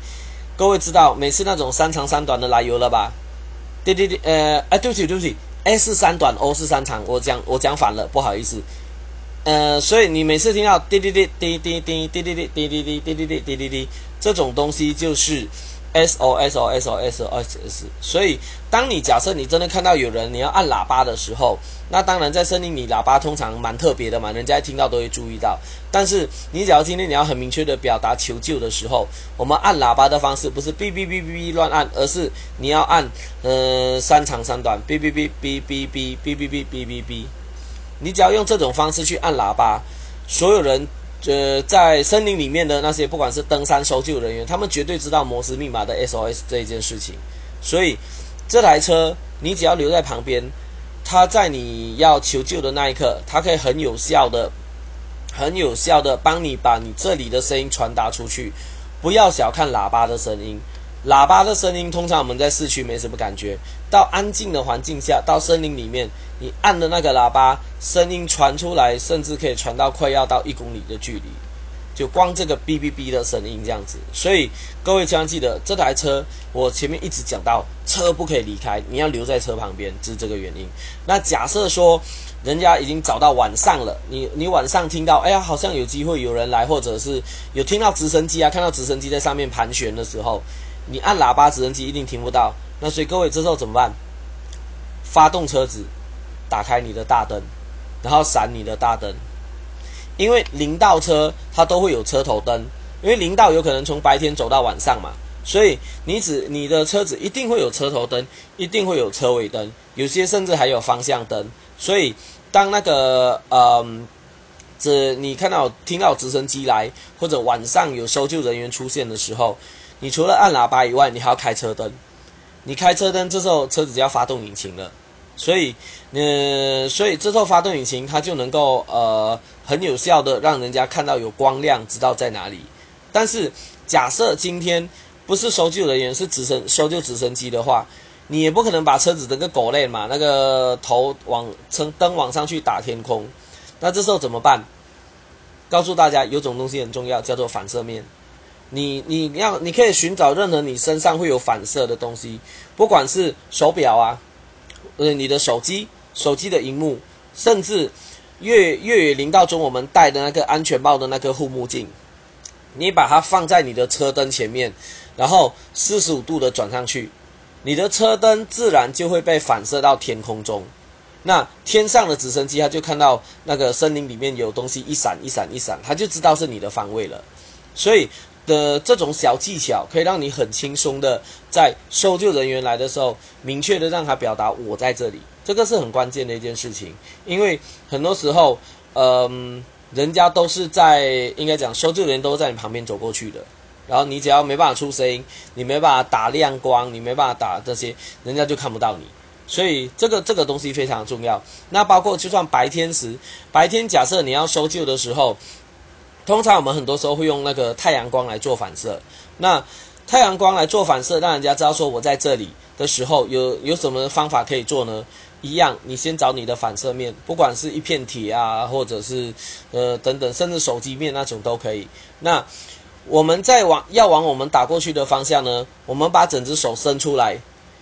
各位知道每次那种三长三短的来由了吧？滴滴滴，呃，哎，对不起对不起，S 三短，O 是三长，我讲我讲反了，不好意思。呃，所以你每次听到滴滴滴滴滴滴滴滴滴滴滴滴滴滴滴滴滴滴这种东西，就是 S O S O S O S O S S。所以，当你假设你真的看到有人你要按喇叭的时候，那当然在森林里喇叭通常蛮特别的嘛，人家听到都会注意到。但是，你只要今天你要很明确的表达求救的时候，我们按喇叭的方式不是哔哔哔哔哔乱按，而是你要按呃三长三短，哔哔哔哔哔哔哔哔哔哔哔哔。你只要用这种方式去按喇叭，所有人，呃，在森林里面的那些不管是登山搜救人员，他们绝对知道摩斯密码的 SOS 这一件事情。所以这台车你只要留在旁边，它在你要求救的那一刻，它可以很有效的、很有效的帮你把你这里的声音传达出去。不要小看喇叭的声音。喇叭的声音，通常我们在市区没什么感觉，到安静的环境下，到森林里面，你按的那个喇叭，声音传出来，甚至可以传到快要到一公里的距离，就光这个哔哔哔的声音这样子。所以各位千万记得，这台车我前面一直讲到，车不可以离开，你要留在车旁边，是这个原因。那假设说人家已经找到晚上了，你你晚上听到，哎呀，好像有机会有人来，或者是有听到直升机啊，看到直升机在上面盘旋的时候。你按喇叭，直升机一定听不到。那所以各位这时候怎么办？发动车子，打开你的大灯，然后闪你的大灯，因为林道车它都会有车头灯，因为林道有可能从白天走到晚上嘛，所以你只你的车子一定会有车头灯，一定会有车尾灯，有些甚至还有方向灯。所以当那个嗯，这你看到听到直升机来，或者晚上有搜救人员出现的时候，你除了按喇叭以外，你还要开车灯。你开车灯，这时候车子就要发动引擎了，所以，呃，所以这时候发动引擎，它就能够呃很有效的让人家看到有光亮，知道在哪里。但是假设今天不是搜救人员，是直升搜救直升机的话，你也不可能把车子整个狗链嘛，那个头往撑灯往上去打天空，那这时候怎么办？告诉大家，有种东西很重要，叫做反射面。你你要你可以寻找任何你身上会有反射的东西，不管是手表啊，呃，你的手机、手机的荧幕，甚至越越野林道中我们戴的那个安全帽的那个护目镜，你把它放在你的车灯前面，然后四十五度的转上去，你的车灯自然就会被反射到天空中。那天上的直升机，它就看到那个森林里面有东西一闪一闪一闪，它就知道是你的方位了。所以。的这种小技巧可以让你很轻松的在搜救人员来的时候，明确的让他表达我在这里，这个是很关键的一件事情。因为很多时候，嗯，人家都是在应该讲搜救人都在你旁边走过去的，然后你只要没办法出声音，你没办法打亮光，你没办法打这些，人家就看不到你。所以这个这个东西非常重要。那包括就算白天时，白天假设你要搜救的时候。通常我们很多时候会用那个太阳光来做反射。那太阳光来做反射，让人家知道说我在这里的时候，有有什么方法可以做呢？一样，你先找你的反射面，不管是一片铁啊，或者是呃等等，甚至手机面那种都可以。那我们在往要往我们打过去的方向呢，我们把整只手伸出来，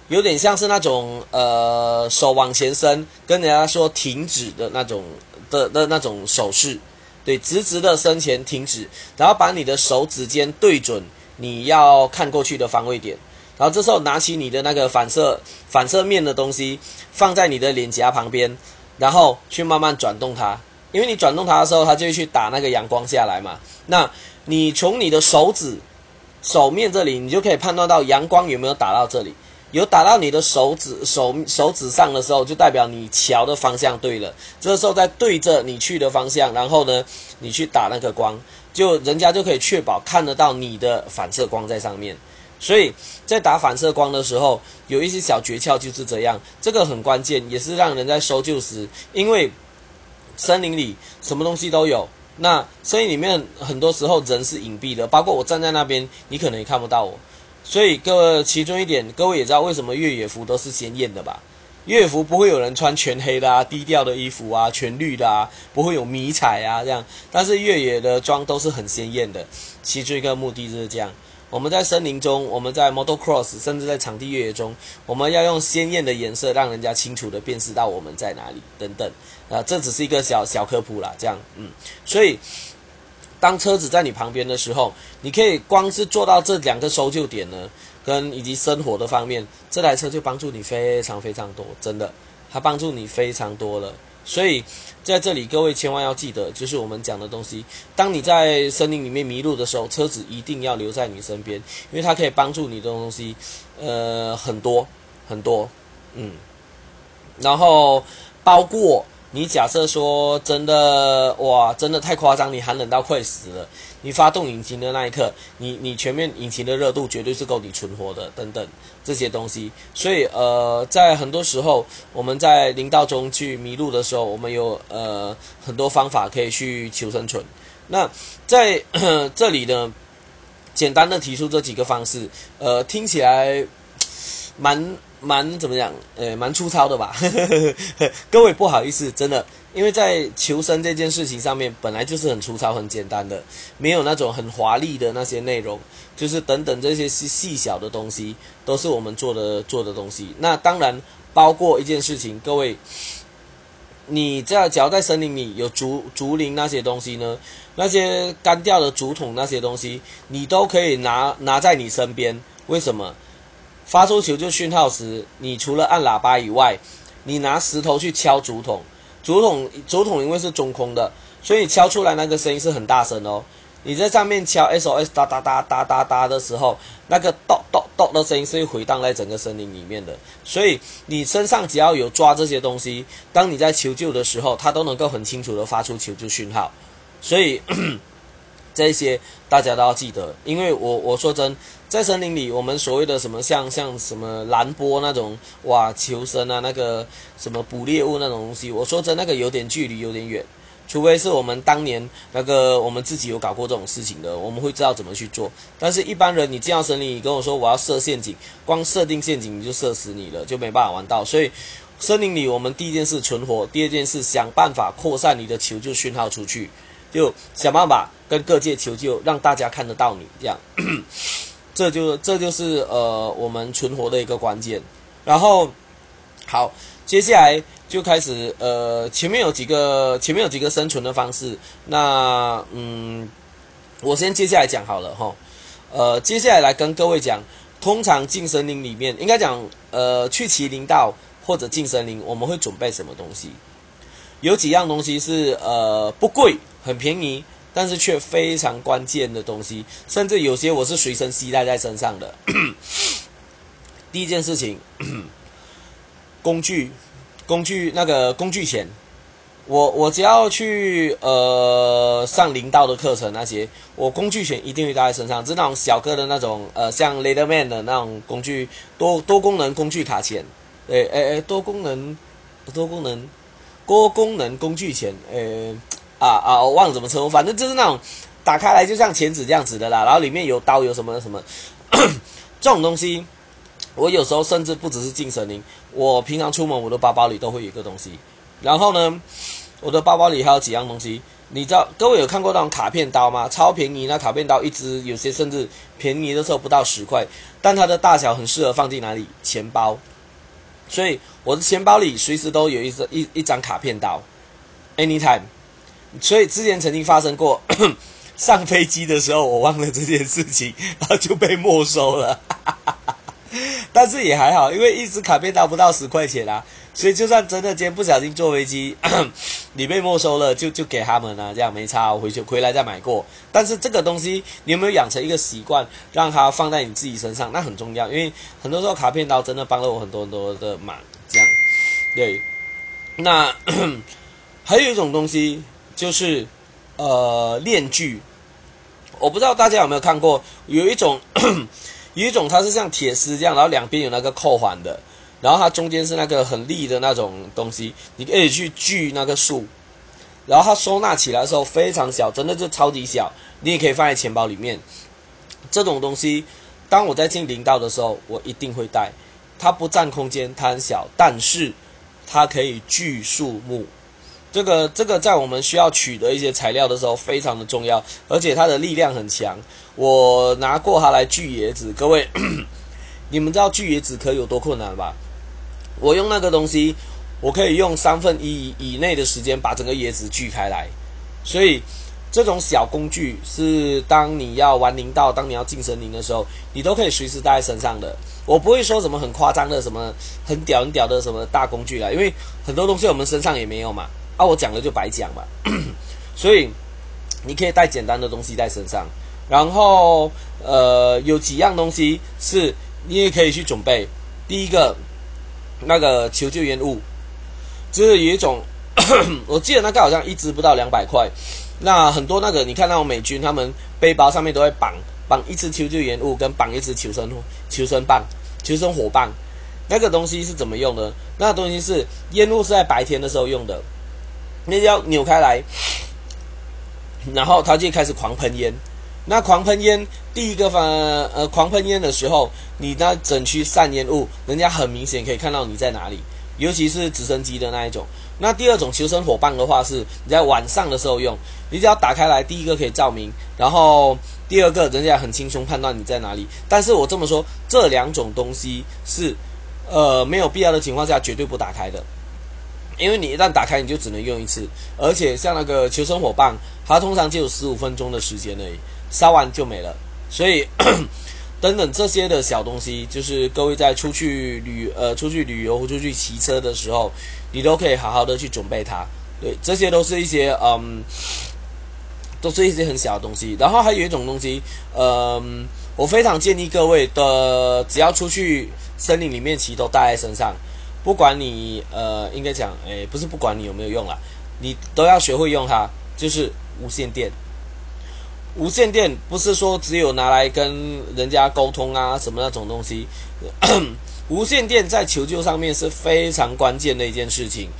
有点像是那种呃手往前伸，跟人家说停止的那种的的那种手势。对，直直的身前停止，然后把你的手指尖对准你要看过去的方位点，然后这时候拿起你的那个反射反射面的东西放在你的脸颊旁边，然后去慢慢转动它，因为你转动它的时候，它就会去打那个阳光下来嘛。那你从你的手指手面这里，你就可以判断到阳光有没有打到这里。有打到你的手指手手指上的时候，就代表你瞧的方向对了。这时候再对着你去的方向，然后呢，你去打那个光，就人家就可以确保看得到你的反射光在上面。所以在打反射光的时候，有一些小诀窍就是这样，这个很关键，也是让人在搜救时，因为森林里什么东西都有，那森林里面很多时候人是隐蔽的，包括我站在那边，你可能也看不到我。所以各位，其中一点，各位也知道为什么越野服都是鲜艳的吧？越野服不会有人穿全黑的啊，低调的衣服啊，全绿的啊，不会有迷彩啊这样。但是越野的装都是很鲜艳的，其中一个目的就是这样。我们在森林中，我们在 motocross，甚至在场地越野中，我们要用鲜艳的颜色，让人家清楚的辨识到我们在哪里等等。啊，这只是一个小小科普啦，这样，嗯，所以。当车子在你旁边的时候，你可以光是做到这两个搜救点呢，跟以及生活的方面，这台车就帮助你非常非常多，真的，它帮助你非常多了。所以在这里，各位千万要记得，就是我们讲的东西。当你在森林里面迷路的时候，车子一定要留在你身边，因为它可以帮助你的东西，呃，很多很多，嗯，然后包括。你假设说真的哇，真的太夸张，你寒冷到快死了。你发动引擎的那一刻，你你全面引擎的热度绝对是够你存活的，等等这些东西。所以呃，在很多时候我们在林道中去迷路的时候，我们有呃很多方法可以去求生存。那在这里呢，简单的提出这几个方式，呃，听起来蛮。蛮怎么讲？呃，蛮粗糙的吧？*laughs* 各位不好意思，真的，因为在求生这件事情上面，本来就是很粗糙、很简单的，没有那种很华丽的那些内容，就是等等这些细细小的东西，都是我们做的做的东西。那当然包括一件事情，各位，你在只要在森林里有竹竹林那些东西呢，那些干掉的竹筒那些东西，你都可以拿拿在你身边。为什么？发出求救讯号时，你除了按喇叭以外，你拿石头去敲竹筒，竹筒竹筒因为是中空的，所以敲出来那个声音是很大声哦。你在上面敲 SOS 哒哒哒哒哒哒的时候，那个咚咚咚的声音是会回荡在整个森林里面的。所以你身上只要有抓这些东西，当你在求救的时候，它都能够很清楚的发出求救讯号。所以这些大家都要记得，因为我我说真，在森林里，我们所谓的什么像像什么蓝波那种哇求生啊，那个什么捕猎物那种东西，我说真那个有点距离，有点远。除非是我们当年那个我们自己有搞过这种事情的，我们会知道怎么去做。但是一般人，你进到森林，你跟我说我要设陷阱，光设定陷阱你就射死你了，就没办法玩到。所以森林里，我们第一件事存活，第二件事想办法扩散你的求救讯号出去，就想办法跟各界求救，让大家看得到你。这样，这就这就是呃我们存活的一个关键。然后好，接下来。就开始，呃，前面有几个，前面有几个生存的方式。那，嗯，我先接下来讲好了哈。呃，接下来来跟各位讲，通常进森林里面，应该讲，呃，去麒麟道或者进森林，我们会准备什么东西？有几样东西是，呃，不贵，很便宜，但是却非常关键的东西，甚至有些我是随身携带在身上的。*coughs* 第一件事情，*coughs* 工具。工具那个工具钱，我我只要去呃上零道的课程那些，我工具钱一定会带在身上，是那种小个的那种呃像 Leatherman 的那种工具多多功能工具卡钳，诶诶诶多功能多功能多功能工具钳，诶啊啊我忘了怎么称呼，反正就是那种打开来就像钳子这样子的啦，然后里面有刀有什么什么 *coughs* 这种东西。我有时候甚至不只是进神灵，我平常出门我的包包里都会有一个东西。然后呢，我的包包里还有几样东西。你知道各位有看过那种卡片刀吗？超便宜，那卡片刀一支有些甚至便宜的时候不到十块，但它的大小很适合放进哪里？钱包。所以我的钱包里随时都有一张一一张卡片刀，anytime。所以之前曾经发生过，*coughs* 上飞机的时候我忘了这件事情，*laughs* 然后就被没收了。*laughs* 但是也还好，因为一只卡片刀不到十块钱啊，所以就算真的今天不小心坐飞机，*coughs* 你被没收了，就就给他们啊，这样没差，我回去回来再买过。但是这个东西你有没有养成一个习惯，让它放在你自己身上，那很重要，因为很多时候卡片刀真的帮了我很多很多的忙，这样。对，那还有一种东西就是呃链锯，我不知道大家有没有看过，有一种。*clears throat* 有一种它是像铁丝这样，然后两边有那个扣环的，然后它中间是那个很利的那种东西，你可以去锯那个树，然后它收纳起来的时候非常小，真的就超级小，你也可以放在钱包里面。这种东西，当我在进林道的时候，我一定会带。它不占空间，它很小，但是它可以锯树木。这个这个在我们需要取得一些材料的时候非常的重要，而且它的力量很强。我拿过它来锯椰子，各位，*clears throat* 你们知道锯椰子可有多困难吧？我用那个东西，我可以用三分一以内的时间把整个椰子锯开来。所以这种小工具是当你要玩灵道、当你要进森林的时候，你都可以随时带在身上的。我不会说什么很夸张的、什么很屌很屌的什么大工具啦，因为很多东西我们身上也没有嘛。啊，我讲了就白讲嘛。*clears throat* 所以你可以带简单的东西在身上。然后，呃，有几样东西是你也可以去准备。第一个，那个求救烟雾，就是有一种，*coughs* 我记得那个好像一支不到两百块。那很多那个，你看那种美军，他们背包上面都会绑绑一支求救烟雾，跟绑一支求生求生棒、求生火棒。那个东西是怎么用的？那个东西是烟雾是在白天的时候用的，你要扭开来，然后它就开始狂喷烟。那狂喷烟，第一个方呃狂喷烟的时候，你那整区散烟雾，人家很明显可以看到你在哪里，尤其是直升机的那一种。那第二种求生火棒的话，是你在晚上的时候用，你只要打开来，第一个可以照明，然后第二个人家很轻松判断你在哪里。但是我这么说，这两种东西是呃没有必要的情况下绝对不打开的，因为你一旦打开，你就只能用一次，而且像那个求生火棒，它通常就有十五分钟的时间而已。烧完就没了，所以等 *coughs* 等等这些的小东西，就是各位在出去旅呃出去旅游或出去骑车的时候，你都可以好好的去准备它。对，这些都是一些嗯，都是一些很小的东西。然后还有一种东西，嗯，我非常建议各位的，只要出去森林里面骑，都带在身上。不管你呃，应该讲，诶，不是不管你有没有用啦，你都要学会用它，就是无线电。无线电不是说只有拿来跟人家沟通啊什么那种东西，*coughs* 无线电在求救上面是非常关键的一件事情。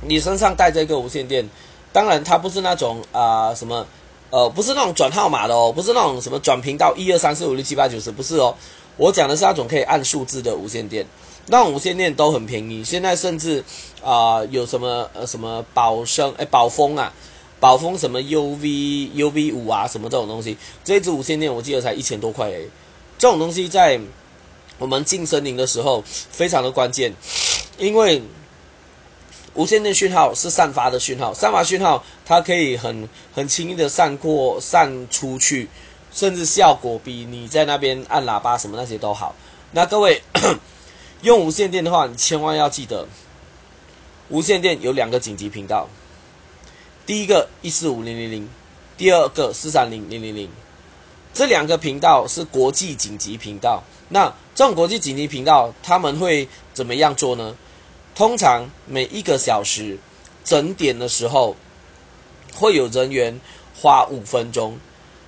你身上带这个无线电，当然它不是那种啊什么，呃，不是那种转号码的哦，不是那种什么转频道一二三四五六七八九十，不是哦。我讲的是那种可以按数字的无线电，那无线电都很便宜，现在甚至啊有什么呃什么宝生哎宝丰啊。宝丰什么 UV UV 五啊，什么这种东西，这一支无线电我记得才一千多块诶。这种东西在我们进森林的时候非常的关键，因为无线电讯号是散发的讯号，散发讯号它可以很很轻易的散过散出去，甚至效果比你在那边按喇叭什么那些都好。那各位用无线电的话，你千万要记得，无线电有两个紧急频道。第一个一四五零零零，第二个四三零零零零，这两个频道是国际紧急频道。那这种国际紧急频道，他们会怎么样做呢？通常每一个小时整点的时候，会有人员花五分钟，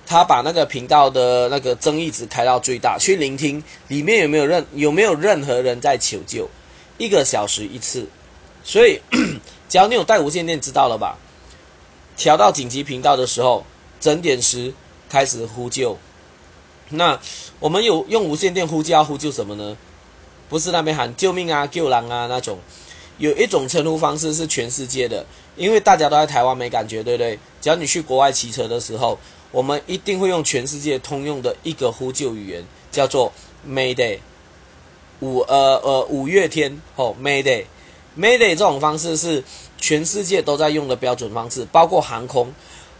他把那个频道的那个增益值开到最大，去聆听里面有没有任有没有任何人在求救。一个小时一次，所以 *coughs* 只要你有带无线电，知道了吧？调到紧急频道的时候，整点时开始呼救。那我们有用无线电呼叫，呼救什么呢？不是那边喊救命啊、救狼啊那种。有一种称呼方式是全世界的，因为大家都在台湾没感觉，对不对？只要你去国外骑车的时候，我们一定会用全世界通用的一个呼救语言，叫做 Mayday。五呃呃五月天哦，Mayday，Mayday 这种方式是。全世界都在用的标准方式，包括航空，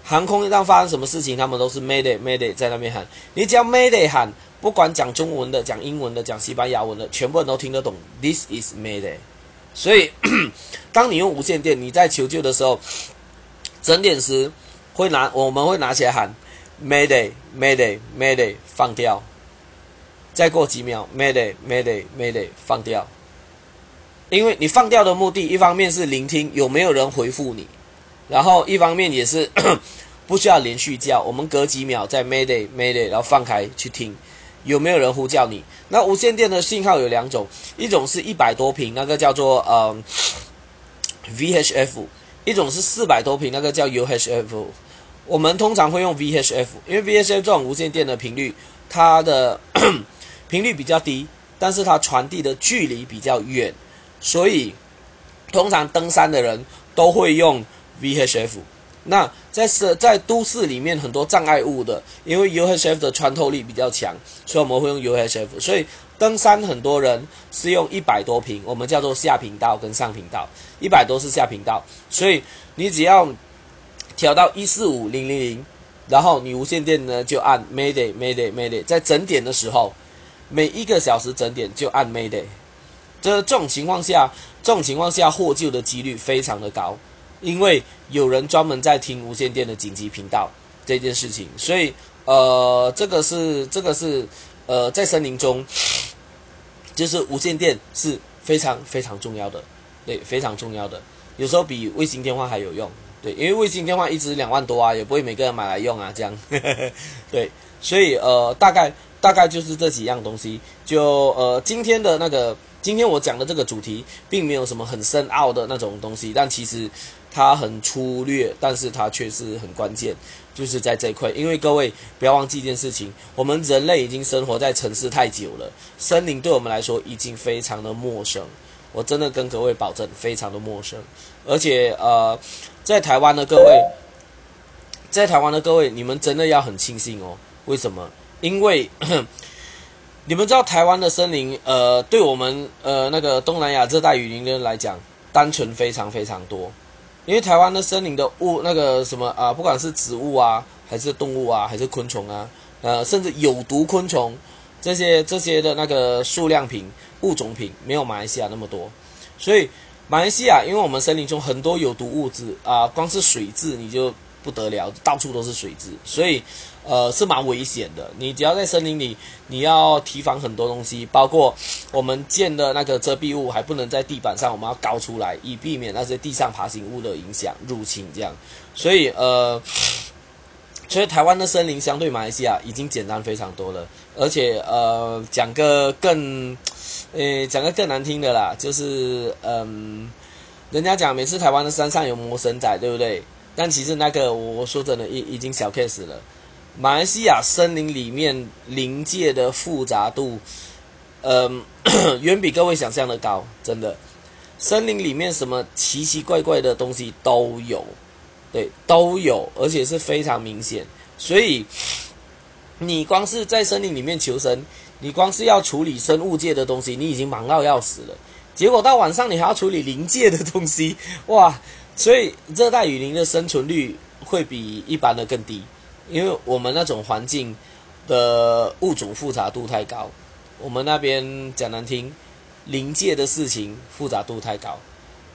航空一旦发生什么事情，他们都是 Mayday Mayday 在那边喊。你只要 Mayday 喊，不管讲中文的、讲英文的、讲西班牙文的，全部人都听得懂。This is Mayday。所以，*coughs* 当你用无线电，你在求救的时候，整点时会拿，我们会拿起来喊 Mayday Mayday Mayday 放掉。再过几秒，Mayday Mayday Mayday 放掉。因为你放掉的目的，一方面是聆听有没有人回复你，然后一方面也是 *coughs* 不需要连续叫，我们隔几秒再 Mayday Mayday，然后放开去听有没有人呼叫你。那无线电的信号有两种，一种是一百多频，那个叫做呃 VHF，一种是四百多频，那个叫 UHF。我们通常会用 VHF，因为 VHF 这种无线电的频率，它的 *coughs* 频率比较低，但是它传递的距离比较远。所以，通常登山的人都会用 VHF。那在是在都市里面很多障碍物的，因为 UHF 的穿透力比较强，所以我们会用 UHF。所以登山很多人是用一百多频，我们叫做下频道跟上频道，一百多是下频道。所以你只要调到一四五零零零，然后你无线电呢就按 Mayday Mayday Mayday，在整点的时候，每一个小时整点就按 Mayday。这这种情况下，这种情况下获救的几率非常的高，因为有人专门在听无线电的紧急频道这件事情，所以呃，这个是这个是呃，在森林中，就是无线电是非常非常重要的，对，非常重要的，有时候比卫星电话还有用，对，因为卫星电话一直两万多啊，也不会每个人买来用啊，这样，*laughs* 对，所以呃，大概大概就是这几样东西，就呃，今天的那个。今天我讲的这个主题，并没有什么很深奥的那种东西，但其实它很粗略，但是它却是很关键，就是在这一块。因为各位不要忘记一件事情，我们人类已经生活在城市太久了，森林对我们来说已经非常的陌生。我真的跟各位保证，非常的陌生。而且呃，在台湾的各位，在台湾的各位，你们真的要很庆幸哦。为什么？因为。*coughs* 你们知道台湾的森林，呃，对我们呃那个东南亚热带雨林的人来讲，单纯非常非常多。因为台湾的森林的物，那个什么啊，不管是植物啊，还是动物啊，还是昆虫啊，呃，甚至有毒昆虫这些这些的那个数量品物种品没有马来西亚那么多，所以马来西亚因为我们森林中很多有毒物质啊，光是水质你就不得了，到处都是水质，所以呃是蛮危险的。你只要在森林里，你要提防很多东西，包括我们建的那个遮蔽物还不能在地板上，我们要高出来，以避免那些地上爬行物的影响入侵这样。所以呃。所以台湾的森林相对马来西亚已经简单非常多了，而且呃讲个更，呃讲个更难听的啦，就是嗯，人家讲每次台湾的山上有魔神仔，对不对？但其实那个我说真的已已经小 case 了。马来西亚森林里面临界的复杂度，嗯，*coughs* 远比各位想象的高，真的。森林里面什么奇奇怪怪的东西都有。对，都有，而且是非常明显。所以，你光是在森林里面求生，你光是要处理生物界的东西，你已经忙到要死了。结果到晚上，你还要处理临界的东西，哇！所以热带雨林的生存率会比一般的更低，因为我们那种环境的物种复杂度太高。我们那边讲难听，临界的事情复杂度太高，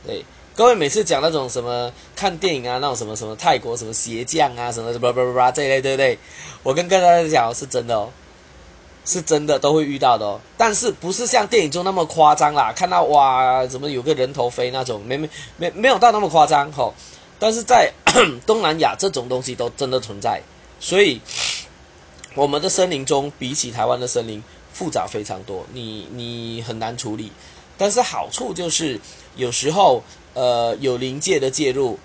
对。各位每次讲那种什么看电影啊，那种什么什么泰国什么鞋匠啊，什么什么什么这一类，对不对？我跟大家讲是真的哦，是真的都会遇到的哦。但是不是像电影中那么夸张啦？看到哇，怎么有个人头飞那种，没没没没有到那么夸张吼。但是在 *coughs* 东南亚这种东西都真的存在，所以我们的森林中比起台湾的森林复杂非常多，你你很难处理。但是好处就是有时候。呃，有灵界的介入，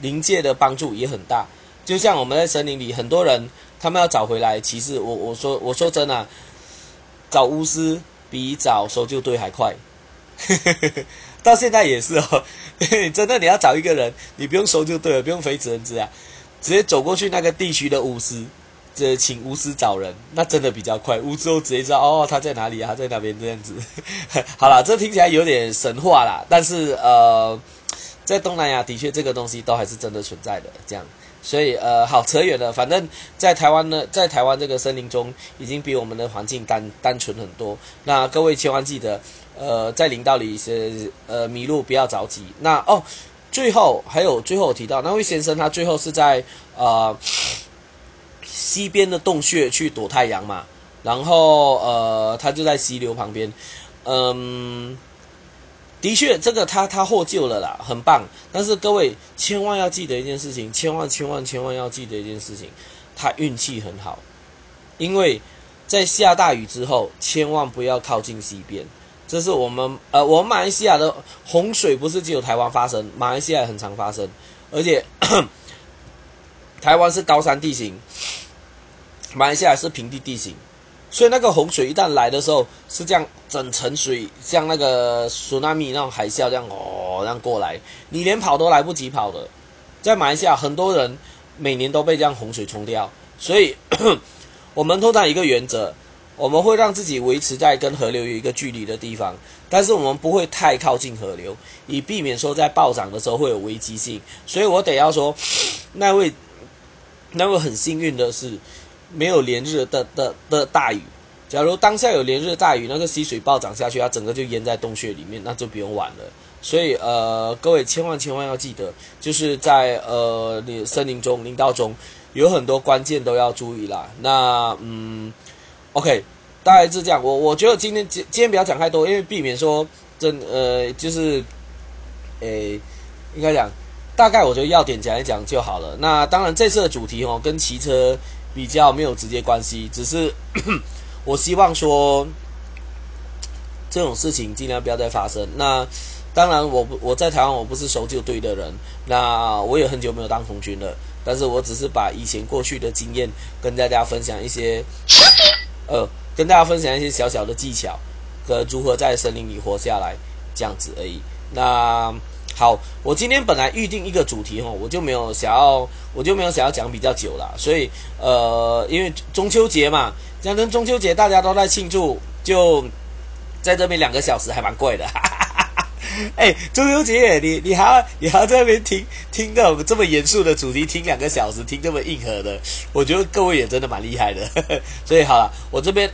灵界的帮助也很大。就像我们在森林里，很多人他们要找回来，其实我我说我说真啊，找巫师比找搜救队还快。*laughs* 到现在也是哦，*laughs* 真的你要找一个人，你不用搜救队，不用飞直升机啊，直接走过去那个地区的巫师，这请巫师找人，那真的比较快。巫师都直接知道哦，他在哪里啊？他在哪边这样子。*laughs* 好了，这听起来有点神话啦，但是呃，在东南亚的确这个东西都还是真的存在的。这样，所以呃，好扯远了。反正，在台湾呢，在台湾这个森林中，已经比我们的环境单单纯很多。那各位千万记得，呃，在林道里是呃迷路不要着急。那哦，最后还有最后提到那位先生，他最后是在呃。西边的洞穴去躲太阳嘛，然后呃，他就在溪流旁边，嗯，的确，这个他他获救了啦，很棒。但是各位千万要记得一件事情，千万千万千万要记得一件事情，他运气很好，因为在下大雨之后，千万不要靠近西边。这是我们呃，我们马来西亚的洪水不是只有台湾发生，马来西亚也很常发生，而且 *coughs* 台湾是高山地形。马来西亚是平地地形，所以那个洪水一旦来的时候，是这样整层水，像那个苏纳米那种海啸这样哦，这样过来，你连跑都来不及跑的。在马来西亚，很多人每年都被这样洪水冲掉，所以 *coughs* 我们通常一个原则，我们会让自己维持在跟河流有一个距离的地方，但是我们不会太靠近河流，以避免说在暴涨的时候会有危机性。所以我得要说，*sniffs* 那位那位很幸运的是。没有连日的的的大雨，假如当下有连日大雨，那个溪水暴涨下去，它整个就淹在洞穴里面，那就不用玩了。所以呃，各位千万千万要记得，就是在呃你森林中、林道中，有很多关键都要注意啦。那嗯，OK，大概是这样。我我觉得今天今今天不要讲太多，因为避免说真呃就是诶，应该讲大概我觉得要点讲一讲就好了。那当然这次的主题哦，跟骑车。比较没有直接关系，只是 *coughs* 我希望说这种事情尽量不要再发生。那当然，我不我在台湾我不是搜救队的人，那我也很久没有当红军了。但是我只是把以前过去的经验跟大家分享一些，呃，跟大家分享一些小小的技巧和如何在森林里活下来这样子而已。那。好，我今天本来预定一个主题哦，我就没有想要，我就没有想要讲比较久了，所以呃，因为中秋节嘛，讲真中秋节大家都在庆祝，就在这边两个小时还蛮贵的，哈 *laughs* 哈 *laughs* 哎，中秋节，你你还要你还要在那边听听那种这么严肃的主题，听两个小时，听这么硬核的，我觉得各位也真的蛮厉害的。*laughs* 所以好了，我这边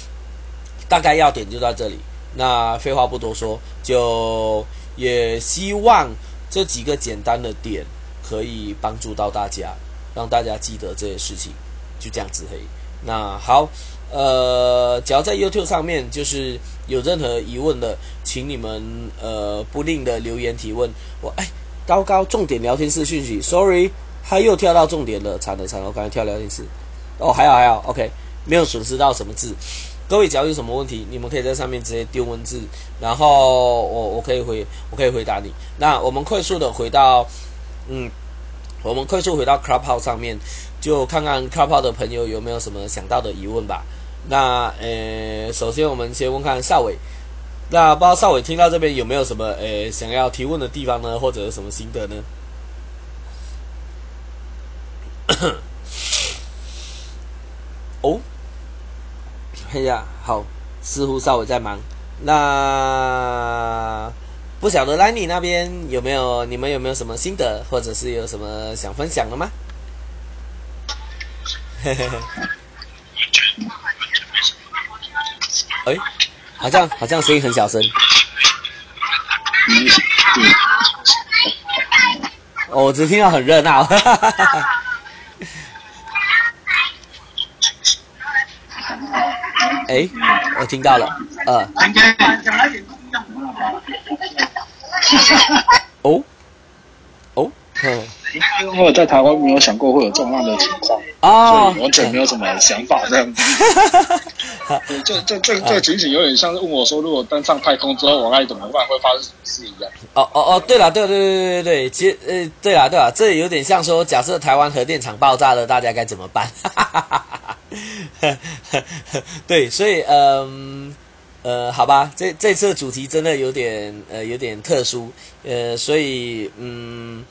*coughs* 大概要点就到这里。那废话不多说，就也希望这几个简单的点可以帮助到大家，让大家记得这些事情，就这样子嘿。那好。呃，只要在 YouTube 上面，就是有任何疑问的，请你们呃不吝的留言提问。我哎，高高重点聊天室讯息，Sorry，他又跳到重点了，惨了惨了，我刚才跳聊天室。哦，还好还好，OK，没有损失到什么字。各位只要有什么问题，你们可以在上面直接丢文字，然后我我可以回我可以回答你。那我们快速的回到，嗯，我们快速回到 Clubhouse 上面，就看看 Clubhouse 的朋友有没有什么想到的疑问吧。那呃，首先我们先问看邵伟，那不知道邵伟听到这边有没有什么呃想要提问的地方呢，或者什么心得呢？*coughs* 哦，哎呀，好，似乎邵伟在忙。那不晓得兰妮那边有没有你们有没有什么心得，或者是有什么想分享的吗？嘿嘿嘿。哎，好像好像声音很小声。哦，我只听到很热闹。*laughs* 哎，我听到了，呃。哦，哦，嗯。因为我在台湾没有想过会有这样的情况，所以完全没有什么想法这样子。*laughs* 对，这这这这情景有点像是问我说，如果登上太空之后我该怎么办，会发生什么事一样。哦哦哦，对了，对对对对对对，其实呃，对了对了，这有点像说，假设台湾核电厂爆炸了，大家该怎么办？*laughs* 对，所以嗯呃，好吧，这这次主题真的有点呃有点特殊，呃，所以嗯。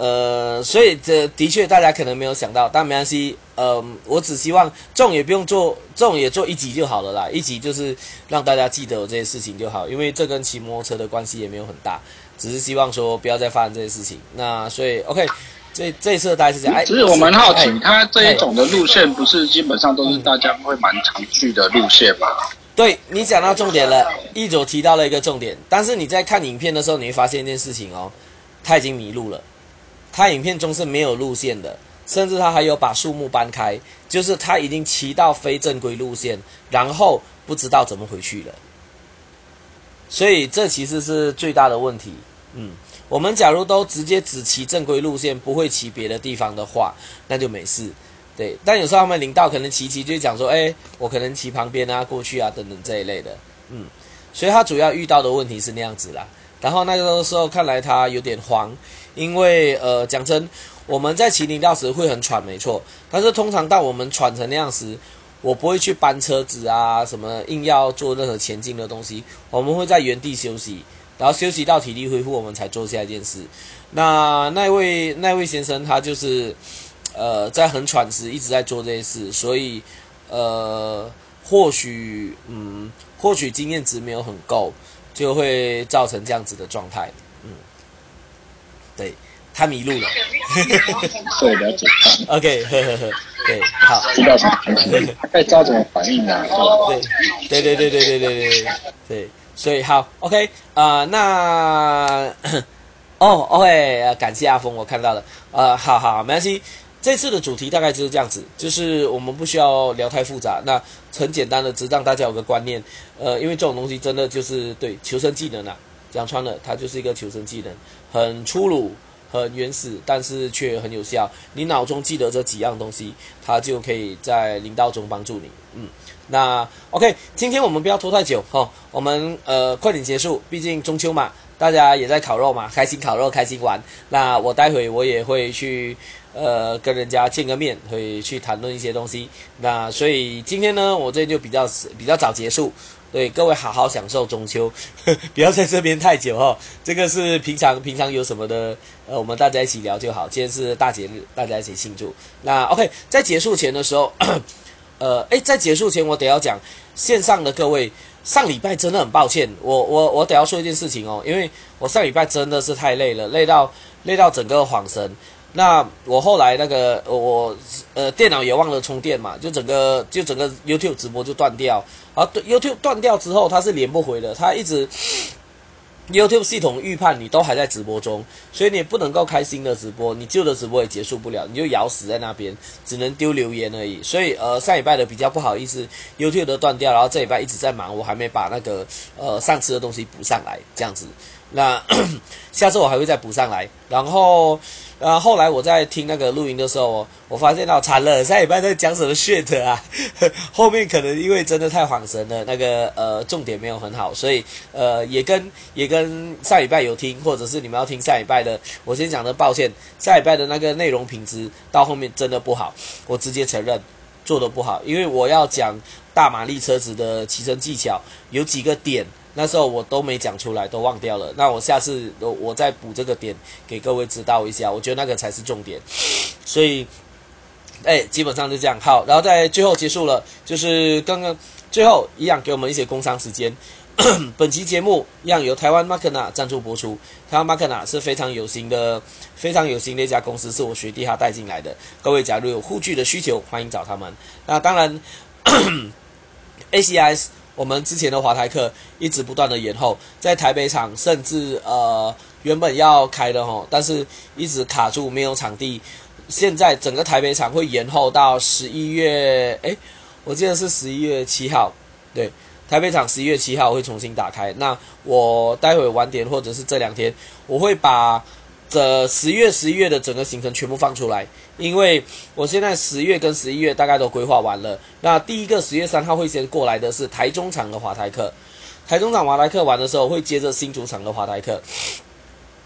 呃，所以这的确大家可能没有想到，但没关系。呃，我只希望这种也不用做，这种也做一集就好了啦。一集就是让大家记得有这些事情就好，因为这跟骑摩托车的关系也没有很大，只是希望说不要再发生这些事情。那所以 OK，这这一次大概是这样。其实我蛮好奇，它这一种的路线不是基本上都是大家会蛮常去的路线吗？对你讲到重点了，一左提到了一个重点，但是你在看影片的时候，你会发现一件事情哦，他已经迷路了。他影片中是没有路线的，甚至他还有把树木搬开，就是他已经骑到非正规路线，然后不知道怎么回去了。所以这其实是最大的问题。嗯，我们假如都直接只骑正规路线，不会骑别的地方的话，那就没事。对，但有时候他们领导可能骑骑就讲说，哎，我可能骑旁边啊，过去啊，等等这一类的。嗯，所以他主要遇到的问题是那样子啦。然后那个时候看来他有点慌。因为呃，讲真，我们在骑林道时会很喘，没错。但是通常到我们喘成那样时，我不会去搬车子啊，什么硬要做任何前进的东西。我们会在原地休息，然后休息到体力恢复，我们才做下一件事。那那位那位先生他就是呃，在很喘时一直在做这些事，所以呃，或许嗯，或许经验值没有很够，就会造成这样子的状态。对，他迷路了。对，了解。OK，呵呵呵，对，好。知道什么？大概知道怎么反应啊？对，对，对，对，对，对，对，对，对。所以好，OK，啊，那哦，OK，感谢阿峰，我看到了。呃，好好，没关系。这次的主题大概就是这样子，就是我们不需要聊太复杂，那很简单的，只让大家有个观念。呃，因为这种东西真的就是对求生技能啊。讲穿了，它就是一个求生技能，很粗鲁、很原始，但是却很有效。你脑中记得这几样东西，它就可以在领导中帮助你。嗯，那 OK，今天我们不要拖太久哈，我们呃快点结束，毕竟中秋嘛，大家也在烤肉嘛，开心烤肉，开心玩。那我待会我也会去呃跟人家见个面，会去谈论一些东西。那所以今天呢，我这就比较比较早结束。对各位好好享受中秋，*laughs* 不要在这边太久哦。这个是平常平常有什么的，呃，我们大家一起聊就好。今天是大节日，大家一起庆祝。那 OK，在结束前的时候，*coughs* 呃，诶，在结束前我得要讲线上的各位，上礼拜真的很抱歉，我我我得要说一件事情哦，因为我上礼拜真的是太累了，累到累到整个恍神。那我后来那个我呃电脑也忘了充电嘛，就整个就整个 YouTube 直播就断掉。啊，YouTube 断掉之后它是连不回的，它一直。YouTube 系统预判你都还在直播中，所以你不能够开新的直播，你旧的直播也结束不了，你就咬死在那边，只能丢留言而已。所以呃，上礼拜的比较不好意思，YouTube 都断掉，然后这礼拜一直在忙，我还没把那个呃上次的东西补上来，这样子。那 *coughs* 下次我还会再补上来，然后。然后来我在听那个录音的时候，我发现到惨了，下礼拜在讲什么 shit 啊？*laughs* 后面可能因为真的太恍神了，那个呃重点没有很好，所以呃也跟也跟上礼拜有听，或者是你们要听下礼拜的，我先讲的抱歉，下礼拜的那个内容品质到后面真的不好，我直接承认做的不好，因为我要讲大马力车子的骑乘技巧，有几个点。那时候我都没讲出来，都忘掉了。那我下次我我再补这个点给各位知道一下，我觉得那个才是重点。所以，哎，基本上就这样。好，然后在最后结束了，就是刚刚最后一样给我们一些工商时间。*coughs* 本期节目一样由台湾 Makana 赞助播出。台湾 Makana 是非常有型的、非常有型的一家公司，是我学弟他带进来的。各位假如有护具的需求，欢迎找他们。那当然，ACIS。*coughs* 我们之前的华台课一直不断的延后，在台北场甚至呃原本要开的吼，但是一直卡住没有场地。现在整个台北场会延后到十一月，诶，我记得是十一月七号，对，台北场十一月七号会重新打开。那我待会晚点或者是这两天，我会把。这十月、十一月的整个行程全部放出来，因为我现在十月跟十一月大概都规划完了。那第一个十月三号会先过来的是台中场的华台客，台中场华台客完的时候会接着新主场的华台客。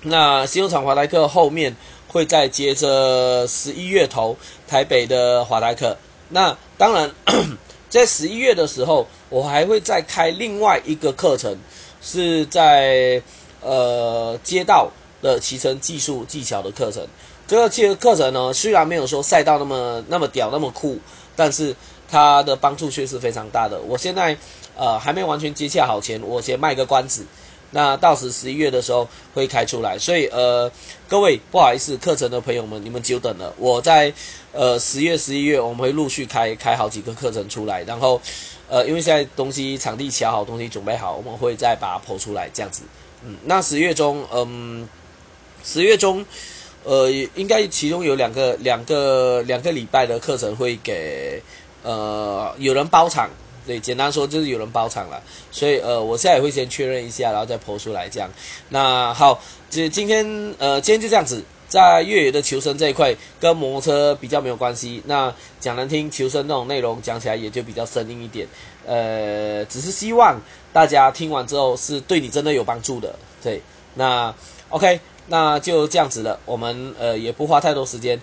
那新主场华台客后面会再接着十一月头台北的华台客。那当然，*coughs* 在十一月的时候，我还会再开另外一个课程，是在呃街道。的骑乘技术技巧的课程，这个其实课程呢，虽然没有说赛道那么那么屌那么酷，但是它的帮助却是非常大的。我现在呃还没完全接洽好钱，我先卖个关子。那到时十一月的时候会开出来，所以呃各位不好意思，课程的朋友们你们久等了。我在呃十月十一月我们会陆续开开好几个课程出来，然后呃因为现在东西场地瞧好，东西准备好，我们会再把它剖出来这样子。嗯，那十月中嗯。十月中，呃，应该其中有两个、两个、两个礼拜的课程会给，呃，有人包场，对，简单说就是有人包场了。所以，呃，我现在也会先确认一下，然后再抛出来这样。那好，这今天，呃，今天就这样子，在越野的求生这一块，跟摩托车比较没有关系。那讲难听，求生那种内容讲起来也就比较生硬一点。呃，只是希望大家听完之后是对你真的有帮助的。对，那 OK。那就这样子了，我们呃也不花太多时间。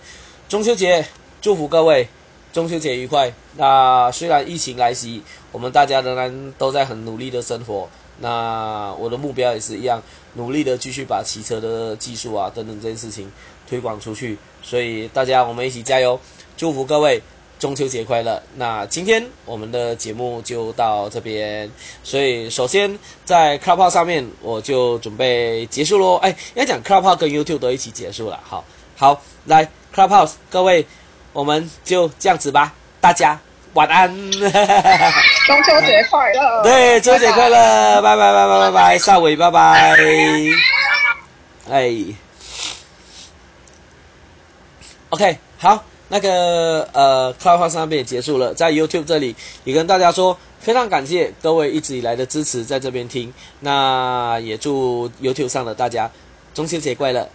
中秋节祝福各位，中秋节愉快。那虽然疫情来袭，我们大家仍然都在很努力的生活。那我的目标也是一样，努力的继续把骑车的技术啊等等这些事情推广出去。所以大家我们一起加油，祝福各位。中秋节快乐！那今天我们的节目就到这边，所以首先在 Clubhouse 上面我就准备结束喽。哎，应该讲 Clubhouse 跟 YouTube 都一起结束了。好，好，来 Clubhouse 各位，我们就这样子吧。大家晚安。中秋节快乐！对，中秋节快乐！拜拜拜拜拜拜，少伟拜拜。哎，OK，好。那个呃，Clubhouse 上面也结束了，在 YouTube 这里也跟大家说，非常感谢各位一直以来的支持，在这边听。那也祝 YouTube 上的大家中秋节快乐，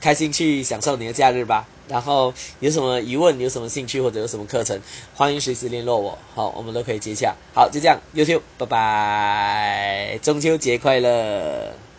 开心去享受你的假日吧。然后有什么疑问、有什么兴趣或者有什么课程，欢迎随时联络我，好，我们都可以接洽。好，就这样，YouTube，拜拜，中秋节快乐。